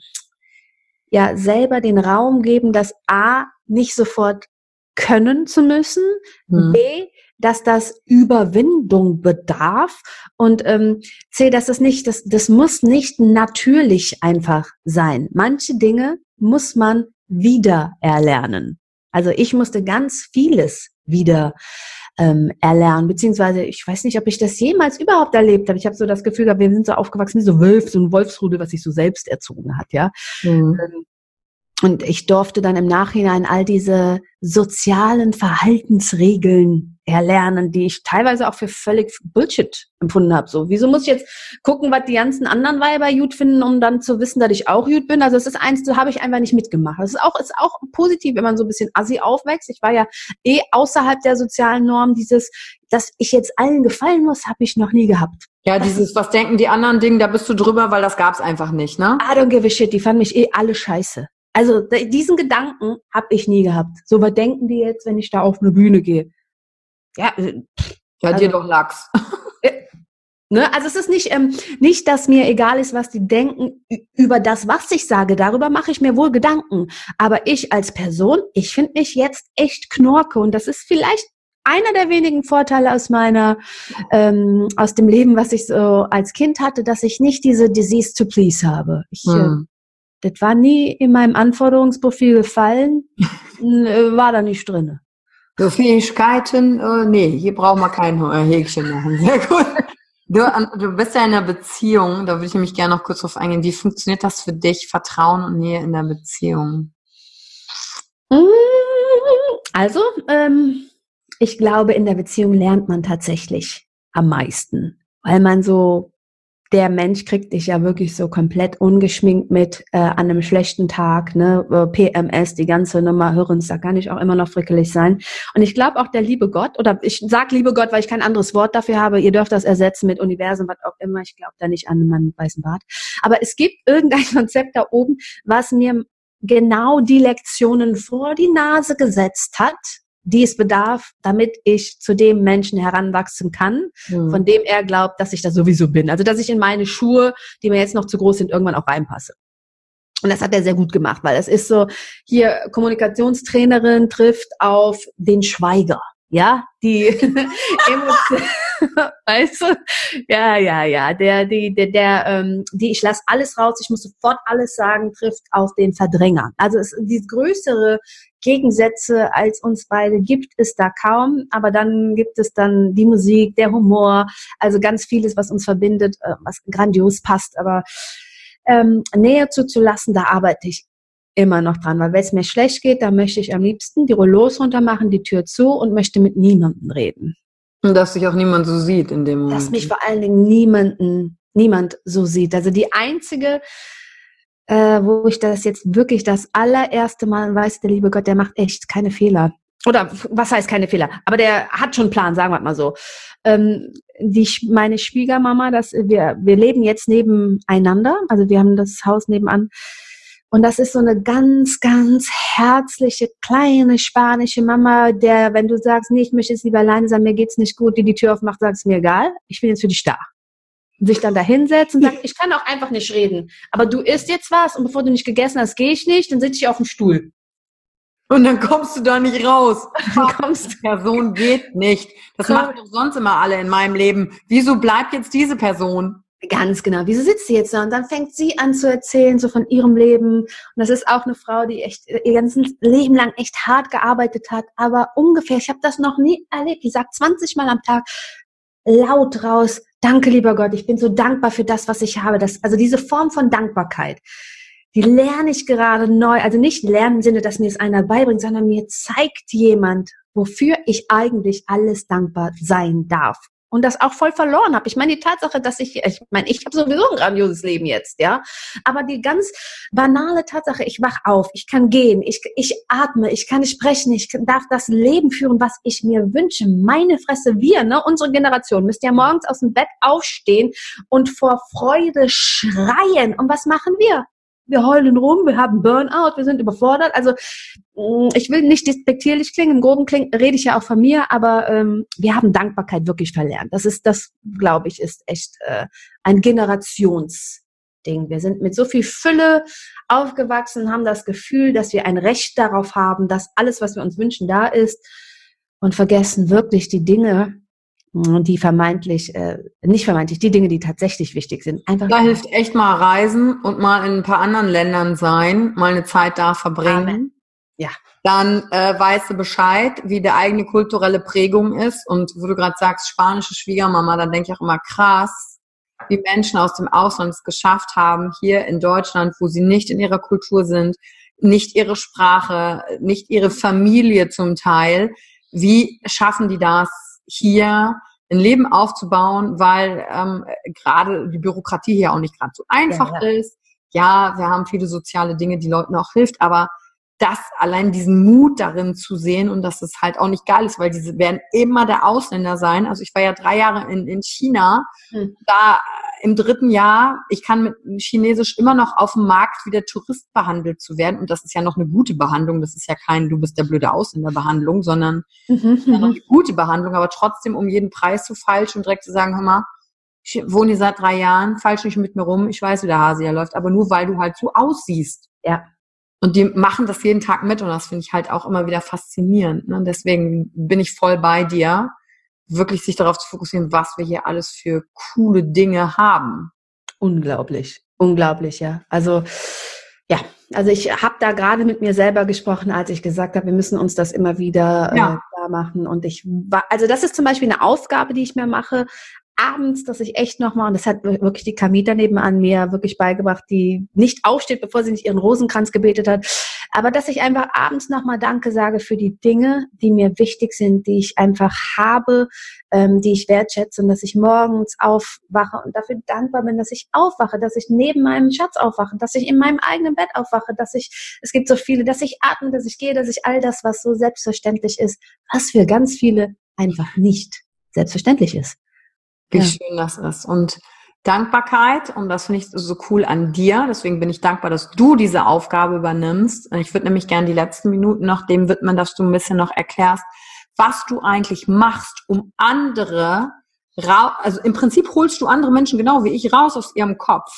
Speaker 2: ja selber den Raum geben, das A nicht sofort können zu müssen, mhm. B dass das Überwindung bedarf und ähm, C, dass es nicht, das, das muss nicht natürlich einfach sein. Manche Dinge muss man wieder erlernen. Also ich musste ganz vieles wieder ähm, erlernen, beziehungsweise ich weiß nicht, ob ich das jemals überhaupt erlebt habe. Ich habe so das Gefühl gehabt, wir sind so aufgewachsen wie so Wölf, so ein Wolfsrudel, was sich so selbst erzogen hat, ja. Mhm. Ähm, und ich durfte dann im Nachhinein all diese sozialen Verhaltensregeln erlernen, die ich teilweise auch für völlig Bullshit empfunden habe. So, wieso muss ich jetzt gucken, was die ganzen anderen Weiber gut finden, um dann zu wissen, dass ich auch gut bin? Also es ist eins, das habe ich einfach nicht mitgemacht. Das ist auch, ist auch positiv, wenn man so ein bisschen assi aufwächst. Ich war ja eh außerhalb der sozialen Norm. Dieses, dass ich jetzt allen gefallen muss, habe ich noch nie gehabt.
Speaker 1: Ja, dieses, was denken die anderen Dinge, da bist du drüber, weil das gab's einfach nicht, ne?
Speaker 2: I don't give a shit, die fanden mich eh alle scheiße. Also diesen Gedanken habe ich nie gehabt. So, was denken die jetzt, wenn ich da auf eine Bühne gehe?
Speaker 1: Ja, äh, ja also, dir doch Lachs.
Speaker 2: Ne? Also es ist nicht, ähm, nicht, dass mir egal ist, was die denken über das, was ich sage. Darüber mache ich mir wohl Gedanken. Aber ich als Person, ich finde mich jetzt echt knorke. Und das ist vielleicht einer der wenigen Vorteile aus meiner, ähm, aus dem Leben, was ich so als Kind hatte, dass ich nicht diese Disease to please habe. Ich, hm. Das war nie in meinem Anforderungsprofil gefallen, äh, war da nicht drin.
Speaker 1: So Fähigkeiten, äh, nee, hier brauchen wir kein Häkchen machen. Sehr gut. Du, du bist ja in einer Beziehung, da würde ich nämlich gerne noch kurz drauf eingehen. Wie funktioniert das für dich, Vertrauen und Nähe in der Beziehung?
Speaker 2: Mm, also, ähm, ich glaube, in der Beziehung lernt man tatsächlich am meisten, weil man so der Mensch kriegt dich ja wirklich so komplett ungeschminkt mit äh, an einem schlechten Tag, ne, äh, PMS, die ganze Nummer, Hörens, da kann ich auch immer noch frickelig sein. Und ich glaube auch der liebe Gott, oder ich sag liebe Gott, weil ich kein anderes Wort dafür habe, ihr dürft das ersetzen mit Universum, was auch immer, ich glaube da nicht an meinen weißen Bart. Aber es gibt irgendein Konzept da oben, was mir genau die Lektionen vor die Nase gesetzt hat, die es bedarf, damit ich zu dem Menschen heranwachsen kann, mhm. von dem er glaubt, dass ich da sowieso bin. Also dass ich in meine Schuhe, die mir jetzt noch zu groß sind, irgendwann auch reinpasse. Und das hat er sehr gut gemacht, weil es ist so, hier Kommunikationstrainerin trifft auf den Schweiger ja, die Emotion, weißt du? Ja, ja, ja, der, die, der, der, ähm, die, ich lasse alles raus, ich muss sofort alles sagen, trifft auf den Verdränger. Also es, die größere Gegensätze als uns beide gibt es da kaum, aber dann gibt es dann die Musik, der Humor, also ganz vieles, was uns verbindet, äh, was grandios passt, aber ähm, Nähe zuzulassen, da arbeite ich immer noch dran, weil wenn es mir schlecht geht, dann möchte ich am liebsten die Rollos runter machen, die Tür zu und möchte mit niemandem reden.
Speaker 1: Und dass sich auch niemand so sieht in dem Moment.
Speaker 2: Dass mich vor allen Dingen niemanden, niemand so sieht. Also die einzige, äh, wo ich das jetzt wirklich das allererste Mal weiß, der liebe Gott, der macht echt keine Fehler. Oder was heißt keine Fehler? Aber der hat schon einen Plan, sagen wir mal so. Ähm, die, meine Schwiegermama, das, wir, wir leben jetzt nebeneinander, also wir haben das Haus nebenan und das ist so eine ganz, ganz herzliche, kleine spanische Mama, der, wenn du sagst, nee, ich möchte jetzt lieber alleine sein, mir geht's nicht gut, die die Tür aufmacht, sagst mir egal, ich bin jetzt für dich da. Und sich dann da hinsetzen und sagen, ich kann auch einfach nicht reden, aber du isst jetzt was und bevor du nicht gegessen hast, gehe ich nicht, dann sitze ich auf dem Stuhl.
Speaker 1: Und dann kommst du da nicht raus. Dann kommst die Person geht nicht. Das Komm. machen doch sonst immer alle in meinem Leben. Wieso bleibt jetzt diese Person?
Speaker 2: Ganz genau. Wieso sitzt sie jetzt da? Und dann fängt sie an zu erzählen, so von ihrem Leben. Und das ist auch eine Frau, die echt ihr ganzes Leben lang echt hart gearbeitet hat. Aber ungefähr, ich habe das noch nie erlebt. Die sagt 20 Mal am Tag laut raus, danke lieber Gott, ich bin so dankbar für das, was ich habe. Das, also diese Form von Dankbarkeit, die lerne ich gerade neu. Also nicht lernen im Sinne, dass mir es einer beibringt, sondern mir zeigt jemand, wofür ich eigentlich alles dankbar sein darf und das auch voll verloren habe. Ich meine, die Tatsache, dass ich, ich meine, ich habe sowieso ein grandioses Leben jetzt, ja, aber die ganz banale Tatsache, ich wach auf, ich kann gehen, ich, ich atme, ich kann sprechen, ich darf das Leben führen, was ich mir wünsche. Meine Fresse, wir, ne, unsere Generation, müsst ja morgens aus dem Bett aufstehen und vor Freude schreien. Und was machen wir? Wir heulen rum, wir haben Burnout, wir sind überfordert. Also mm, ich will nicht despektierlich klingen, im Groben klingen, rede ich ja auch von mir, aber ähm, wir haben Dankbarkeit wirklich verlernt. Das ist, das glaube ich, ist echt äh, ein Generationsding. Wir sind mit so viel Fülle aufgewachsen, haben das Gefühl, dass wir ein Recht darauf haben, dass alles, was wir uns wünschen, da ist und vergessen wirklich die Dinge, die vermeintlich, äh, nicht vermeintlich, die Dinge, die tatsächlich wichtig sind.
Speaker 1: Einfach da hilft echt mal reisen und mal in ein paar anderen Ländern sein, mal eine Zeit da verbringen. Amen. Ja. Dann äh, weißt du Bescheid, wie der eigene kulturelle Prägung ist. Und wo du gerade sagst, spanische Schwiegermama, dann denke ich auch immer krass, wie Menschen aus dem Ausland es geschafft haben, hier in Deutschland, wo sie nicht in ihrer Kultur sind, nicht ihre Sprache, nicht ihre Familie zum Teil. Wie schaffen die das, hier ein Leben aufzubauen, weil ähm, gerade die Bürokratie hier auch nicht gerade so einfach ja, ja. ist. Ja, wir haben viele soziale Dinge, die Leuten auch hilft, aber das allein diesen Mut darin zu sehen und dass es halt auch nicht geil ist, weil diese werden immer der Ausländer sein. Also ich war ja drei Jahre in, in China, hm. da im dritten Jahr, ich kann mit Chinesisch immer noch auf dem Markt wie der Tourist behandelt zu werden. Und das ist ja noch eine gute Behandlung. Das ist ja kein, du bist der blöde Ausländer Behandlung, sondern mhm. ja noch eine gute Behandlung. Aber trotzdem um jeden Preis zu falsch und direkt zu sagen, hör mal, ich wohne hier seit drei Jahren, falsch nicht mit mir rum, ich weiß, wie der Hase hier läuft, aber nur weil du halt so aussiehst.
Speaker 2: Ja.
Speaker 1: Und die machen das jeden Tag mit und das finde ich halt auch immer wieder faszinierend. Ne? Deswegen bin ich voll bei dir, wirklich sich darauf zu fokussieren, was wir hier alles für coole Dinge haben.
Speaker 2: Unglaublich, unglaublich, ja. Also ja, also ich habe da gerade mit mir selber gesprochen, als ich gesagt habe, wir müssen uns das immer wieder äh, ja. klar machen. Und ich war, also das ist zum Beispiel eine Aufgabe, die ich mir mache, abends, dass ich echt nochmal, und das hat wirklich die Kamita nebenan mir wirklich beigebracht, die nicht aufsteht, bevor sie nicht ihren Rosenkranz gebetet hat, aber dass ich einfach abends nochmal Danke sage für die Dinge, die mir wichtig sind, die ich einfach habe, ähm, die ich wertschätze und dass ich morgens aufwache und dafür dankbar bin, dass ich aufwache, dass ich neben meinem Schatz aufwache, dass ich in meinem eigenen Bett aufwache, dass ich, es gibt so viele, dass ich atme, dass ich gehe, dass ich all das, was so selbstverständlich ist, was für ganz viele einfach nicht selbstverständlich ist.
Speaker 1: Wie ja. schön das ist. Und Dankbarkeit, und das finde ich so cool an dir, deswegen bin ich dankbar, dass du diese Aufgabe übernimmst. Ich würde nämlich gerne die letzten Minuten noch dem widmen, dass du ein bisschen noch erklärst, was du eigentlich machst, um andere, also im Prinzip holst du andere Menschen genau wie ich raus aus ihrem Kopf.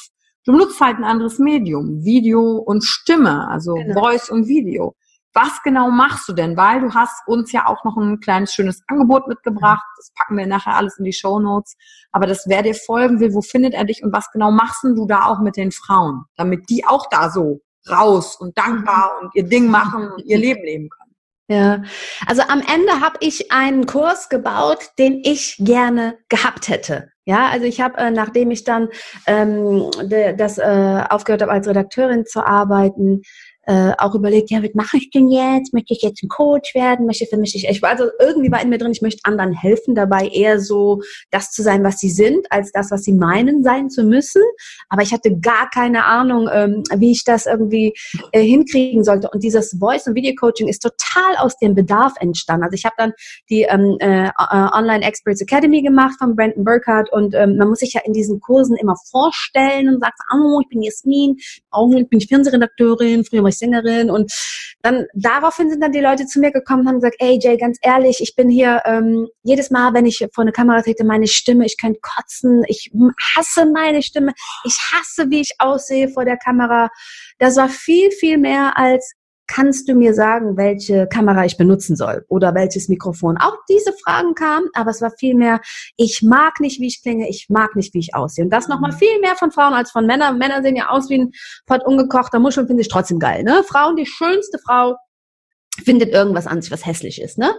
Speaker 1: Du benutzt halt ein anderes Medium, Video und Stimme, also genau. Voice und Video was genau machst du denn? Weil du hast uns ja auch noch ein kleines schönes Angebot mitgebracht. Das packen wir nachher alles in die Show Notes. Aber das, wer dir folgen will, wo findet er dich und was genau machst du da auch mit den Frauen, damit die auch da so raus und dankbar und ihr Ding machen und ihr Leben leben können?
Speaker 2: Ja, also am Ende habe ich einen Kurs gebaut, den ich gerne gehabt hätte. Ja, also ich habe, äh, nachdem ich dann ähm, de, das äh, aufgehört habe, als Redakteurin zu arbeiten, äh, auch überlegt, ja, was mache ich denn jetzt? Möchte ich jetzt ein Coach werden? Möchte für mich, ich, war also irgendwie war in mir drin, ich möchte anderen helfen, dabei eher so das zu sein, was sie sind, als das, was sie meinen sein zu müssen. Aber ich hatte gar keine Ahnung, ähm, wie ich das irgendwie äh, hinkriegen sollte. Und dieses Voice- und Video-Coaching ist total aus dem Bedarf entstanden. Also ich habe dann die ähm, äh, Online Experts Academy gemacht von Brandon Burkhardt und ähm, man muss sich ja in diesen Kursen immer vorstellen und sagt, oh, ich bin Jasmin, oh, ich bin Fernsehredakteurin, früher war ich Sängerin. Und dann daraufhin sind dann die Leute zu mir gekommen und haben gesagt, ey Jay, ganz ehrlich, ich bin hier ähm, jedes Mal, wenn ich vor eine Kamera trete, meine Stimme, ich könnte kotzen, ich hasse meine Stimme, ich hasse, wie ich aussehe vor der Kamera. Das war viel, viel mehr als kannst du mir sagen, welche Kamera ich benutzen soll oder welches Mikrofon? Auch diese Fragen kamen, aber es war viel mehr, ich mag nicht, wie ich klinge, ich mag nicht, wie ich aussehe. Und das nochmal mhm. viel mehr von Frauen als von Männern. Männer sehen ja aus wie ein Pott ungekochter Muschel, finde ich trotzdem geil. Ne? Frauen, die schönste Frau findet irgendwas an sich, was hässlich ist. Ne?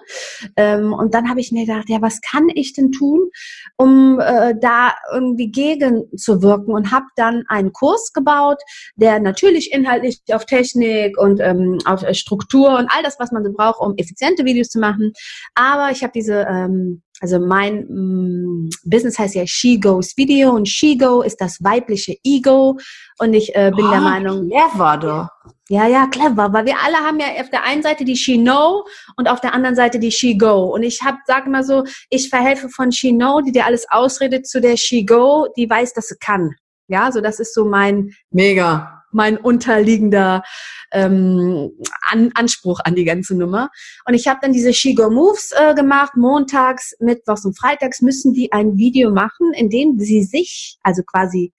Speaker 2: Ähm, und dann habe ich mir gedacht, ja, was kann ich denn tun, um äh, da irgendwie gegen zu wirken und habe dann einen Kurs gebaut, der natürlich inhaltlich auf Technik und ähm, auf äh, Struktur und all das, was man so braucht, um effiziente Videos zu machen. Aber ich habe diese ähm, also mein mm, Business heißt ja She Goes Video und She Go ist das weibliche Ego und ich äh, bin oh, der Meinung,
Speaker 1: clever doch.
Speaker 2: Ja, ja, clever, weil wir alle haben ja auf der einen Seite die She Know und auf der anderen Seite die She Go und ich habe sag mal so, ich verhelfe von She Know, die dir alles ausredet, zu der She Go, die weiß, dass sie kann. Ja, so das ist so mein
Speaker 1: mega
Speaker 2: mein unterliegender ähm, an, Anspruch an die ganze Nummer. Und ich habe dann diese Shigo Moves äh, gemacht. Montags, Mittwochs und Freitags müssen die ein Video machen, in dem sie sich, also quasi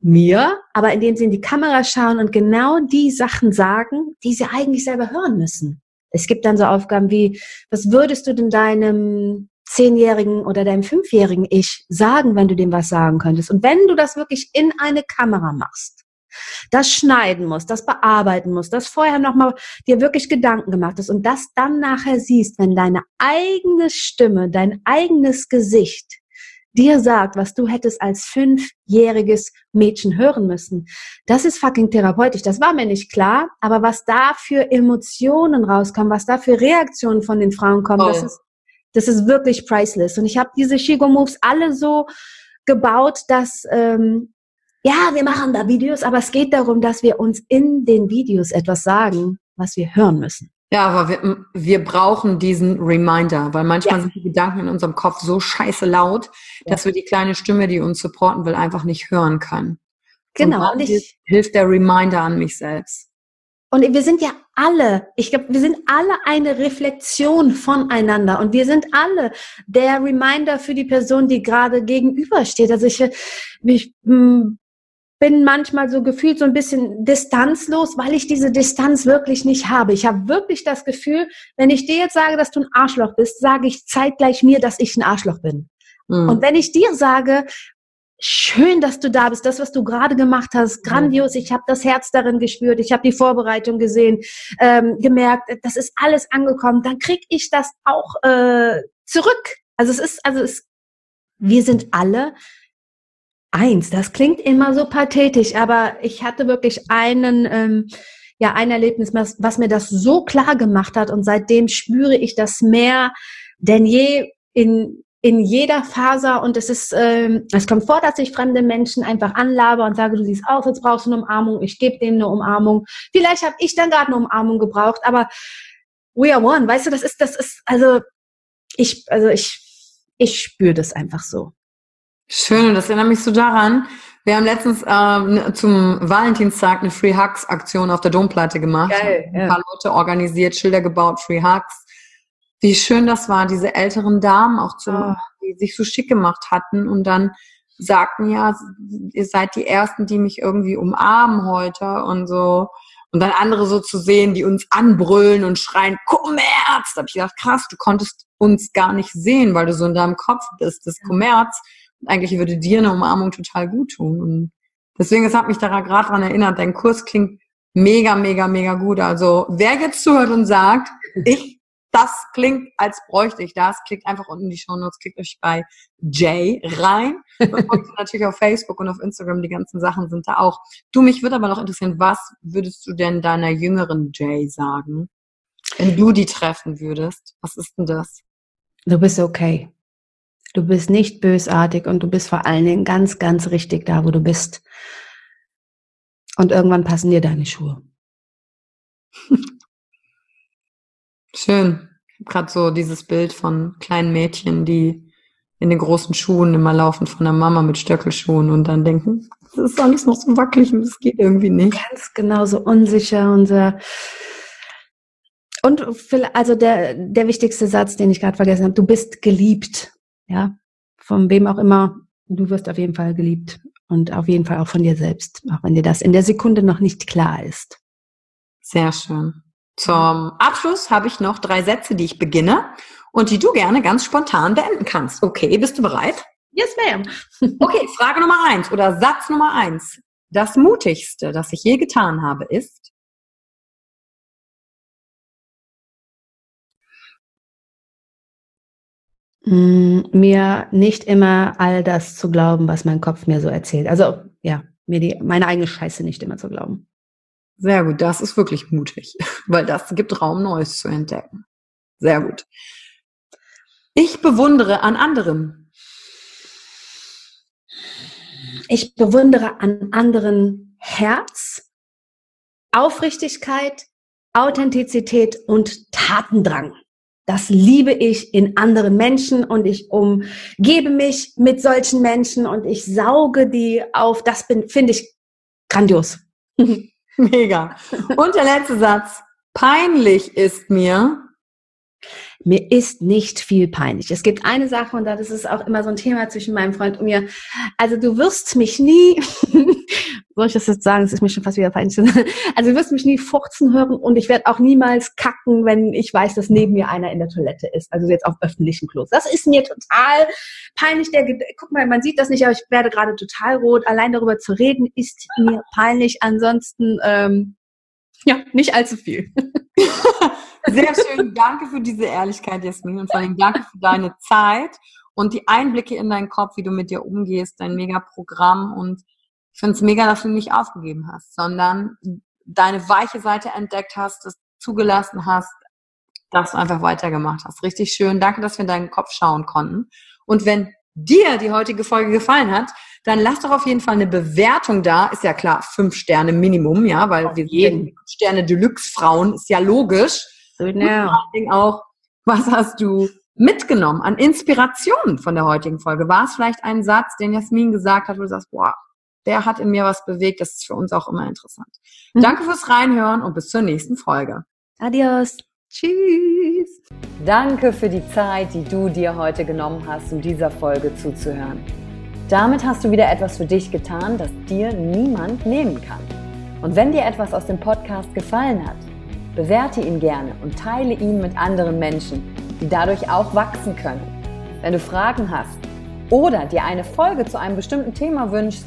Speaker 2: mir, aber in dem sie in die Kamera schauen und genau die Sachen sagen, die sie eigentlich selber hören müssen. Es gibt dann so Aufgaben wie, was würdest du denn deinem Zehnjährigen oder deinem Fünfjährigen Ich sagen, wenn du dem was sagen könntest? Und wenn du das wirklich in eine Kamera machst, das schneiden musst, das bearbeiten musst, das vorher nochmal dir wirklich Gedanken gemacht hast und das dann nachher siehst, wenn deine eigene Stimme, dein eigenes Gesicht dir sagt, was du hättest als fünfjähriges Mädchen hören müssen. Das ist fucking therapeutisch. Das war mir nicht klar, aber was da für Emotionen rauskommen, was da für Reaktionen von den Frauen kommen, oh. das ist das ist wirklich priceless. Und ich habe diese Shigo Moves alle so gebaut, dass ähm, ja, wir machen da Videos, aber es geht darum, dass wir uns in den Videos etwas sagen, was wir hören müssen.
Speaker 1: Ja, aber wir, wir brauchen diesen Reminder, weil manchmal ja. sind die Gedanken in unserem Kopf so scheiße laut, ja. dass wir die kleine Stimme, die uns supporten will, einfach nicht hören können.
Speaker 2: Genau.
Speaker 1: Und, und ich, hilft der Reminder an mich selbst.
Speaker 2: Und wir sind ja alle, ich glaube, wir sind alle eine Reflexion voneinander und wir sind alle der Reminder für die Person, die gerade gegenübersteht. Also ich, ich hm, bin manchmal so gefühlt so ein bisschen distanzlos, weil ich diese Distanz wirklich nicht habe. Ich habe wirklich das Gefühl, wenn ich dir jetzt sage, dass du ein Arschloch bist, sage ich zeitgleich mir, dass ich ein Arschloch bin. Mhm. Und wenn ich dir sage, schön, dass du da bist, das, was du gerade gemacht hast, grandios, ich habe das Herz darin gespürt, ich habe die Vorbereitung gesehen, ähm, gemerkt, das ist alles angekommen, dann krieg ich das auch äh, zurück. Also es ist, also es, wir sind alle eins. Das klingt immer so pathetisch, aber ich hatte wirklich einen, ähm, ja, ein Erlebnis, was, was mir das so klar gemacht hat und seitdem spüre ich das mehr denn je in in jeder Faser und es ist, ähm, es kommt vor, dass ich fremde Menschen einfach anlabe und sage, du siehst aus, jetzt brauchst du eine Umarmung, ich gebe dem eine Umarmung. Vielleicht habe ich dann gerade eine Umarmung gebraucht, aber we are one, weißt du, das ist, das ist, also ich, also ich, ich spüre das einfach so.
Speaker 1: Schön, das erinnert mich so daran. Wir haben letztens ähm, zum Valentinstag eine Free Hugs Aktion auf der Domplatte gemacht. Geil, ja. Ein paar Leute organisiert, Schilder gebaut, Free Hugs. Wie schön das war, diese älteren Damen auch zu, oh. die sich so schick gemacht hatten und dann sagten, ja, ihr seid die Ersten, die mich irgendwie umarmen heute und so. Und dann andere so zu sehen, die uns anbrüllen und schreien, Kommerz! Da habe ich gedacht, krass, du konntest uns gar nicht sehen, weil du so in deinem Kopf bist, das Kommerz eigentlich würde dir eine Umarmung total gut tun. Und deswegen, es hat mich daran gerade daran erinnert, dein Kurs klingt mega, mega, mega gut. Also wer jetzt zuhört und sagt, ich, das klingt, als bräuchte ich das, klickt einfach unten in die Show Notes, klickt euch bei Jay rein. Und natürlich auf Facebook und auf Instagram, die ganzen Sachen sind da auch. Du, mich würde aber noch interessieren, was würdest du denn deiner jüngeren Jay sagen, wenn du die treffen würdest? Was ist denn das?
Speaker 2: Du bist okay. Du bist nicht bösartig und du bist vor allen Dingen ganz, ganz richtig da, wo du bist. Und irgendwann passen dir deine Schuhe.
Speaker 1: Schön. Ich habe gerade so dieses Bild von kleinen Mädchen, die in den großen Schuhen immer laufen von der Mama mit Stöckelschuhen und dann denken, das ist alles noch so wackelig und es geht irgendwie nicht.
Speaker 2: Ganz genau so unsicher und sehr und also der, der wichtigste Satz, den ich gerade vergessen habe, du bist geliebt ja, von wem auch immer, du wirst auf jeden Fall geliebt und auf jeden Fall auch von dir selbst, auch wenn dir das in der Sekunde noch nicht klar ist.
Speaker 1: Sehr schön. Zum Abschluss habe ich noch drei Sätze, die ich beginne und die du gerne ganz spontan beenden kannst. Okay, bist du bereit?
Speaker 2: Yes, ma'am.
Speaker 1: okay, Frage Nummer eins oder Satz Nummer eins. Das Mutigste, das ich je getan habe, ist
Speaker 2: mir nicht immer all das zu glauben, was mein Kopf mir so erzählt. Also ja, mir die, meine eigene Scheiße nicht immer zu glauben.
Speaker 1: Sehr gut, das ist wirklich mutig, weil das gibt Raum, Neues zu entdecken. Sehr gut. Ich bewundere an anderen.
Speaker 2: Ich bewundere an anderen Herz, Aufrichtigkeit, Authentizität und Tatendrang. Das liebe ich in anderen Menschen und ich umgebe mich mit solchen Menschen und ich sauge die auf. Das finde ich grandios.
Speaker 1: Mega. Und der letzte Satz. Peinlich ist mir,
Speaker 2: mir ist nicht viel peinlich. Es gibt eine Sache und das ist auch immer so ein Thema zwischen meinem Freund und mir. Also du wirst mich nie, soll ich das jetzt sagen, es ist mir schon fast wieder peinlich. Also du wirst mich nie furzen hören und ich werde auch niemals kacken, wenn ich weiß, dass neben mir einer in der Toilette ist. Also jetzt auf öffentlichen Klos. Das ist mir total peinlich. Der, guck mal, man sieht das nicht, aber ich werde gerade total rot. Allein darüber zu reden ist mir peinlich. Ansonsten, ähm, ja, nicht allzu viel.
Speaker 1: Sehr schön. Danke für diese Ehrlichkeit, Jasmin. Und vor allem danke für deine Zeit und die Einblicke in deinen Kopf, wie du mit dir umgehst, dein Mega-Programm. Und ich finde es mega, dass du nicht aufgegeben hast, sondern deine weiche Seite entdeckt hast, es zugelassen hast, dass du einfach weitergemacht hast. Richtig schön. Danke, dass wir in deinen Kopf schauen konnten. Und wenn dir die heutige Folge gefallen hat, dann lass doch auf jeden Fall eine Bewertung da. Ist ja klar, fünf Sterne Minimum, ja, weil auf wir jeden Sterne Deluxe Frauen, ist ja logisch. Genau. Und auch, was hast du mitgenommen an Inspiration von der heutigen Folge? War es vielleicht ein Satz, den Jasmin gesagt hat, wo du sagst, boah, der hat in mir was bewegt, das ist für uns auch immer interessant. Mhm. Danke fürs Reinhören und bis zur nächsten Folge.
Speaker 2: Adios. Tschüss.
Speaker 1: Danke für die Zeit, die du dir heute genommen hast, um dieser Folge zuzuhören. Damit hast du wieder etwas für dich getan, das dir niemand nehmen kann. Und wenn dir etwas aus dem Podcast gefallen hat, bewerte ihn gerne und teile ihn mit anderen Menschen, die dadurch auch wachsen können. Wenn du Fragen hast oder dir eine Folge zu einem bestimmten Thema wünschst,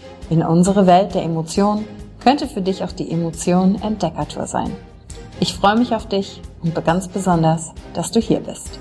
Speaker 1: in unsere Welt der Emotionen könnte für dich auch die Emotion Entdeckertour sein. Ich freue mich auf dich und ganz besonders, dass du hier bist.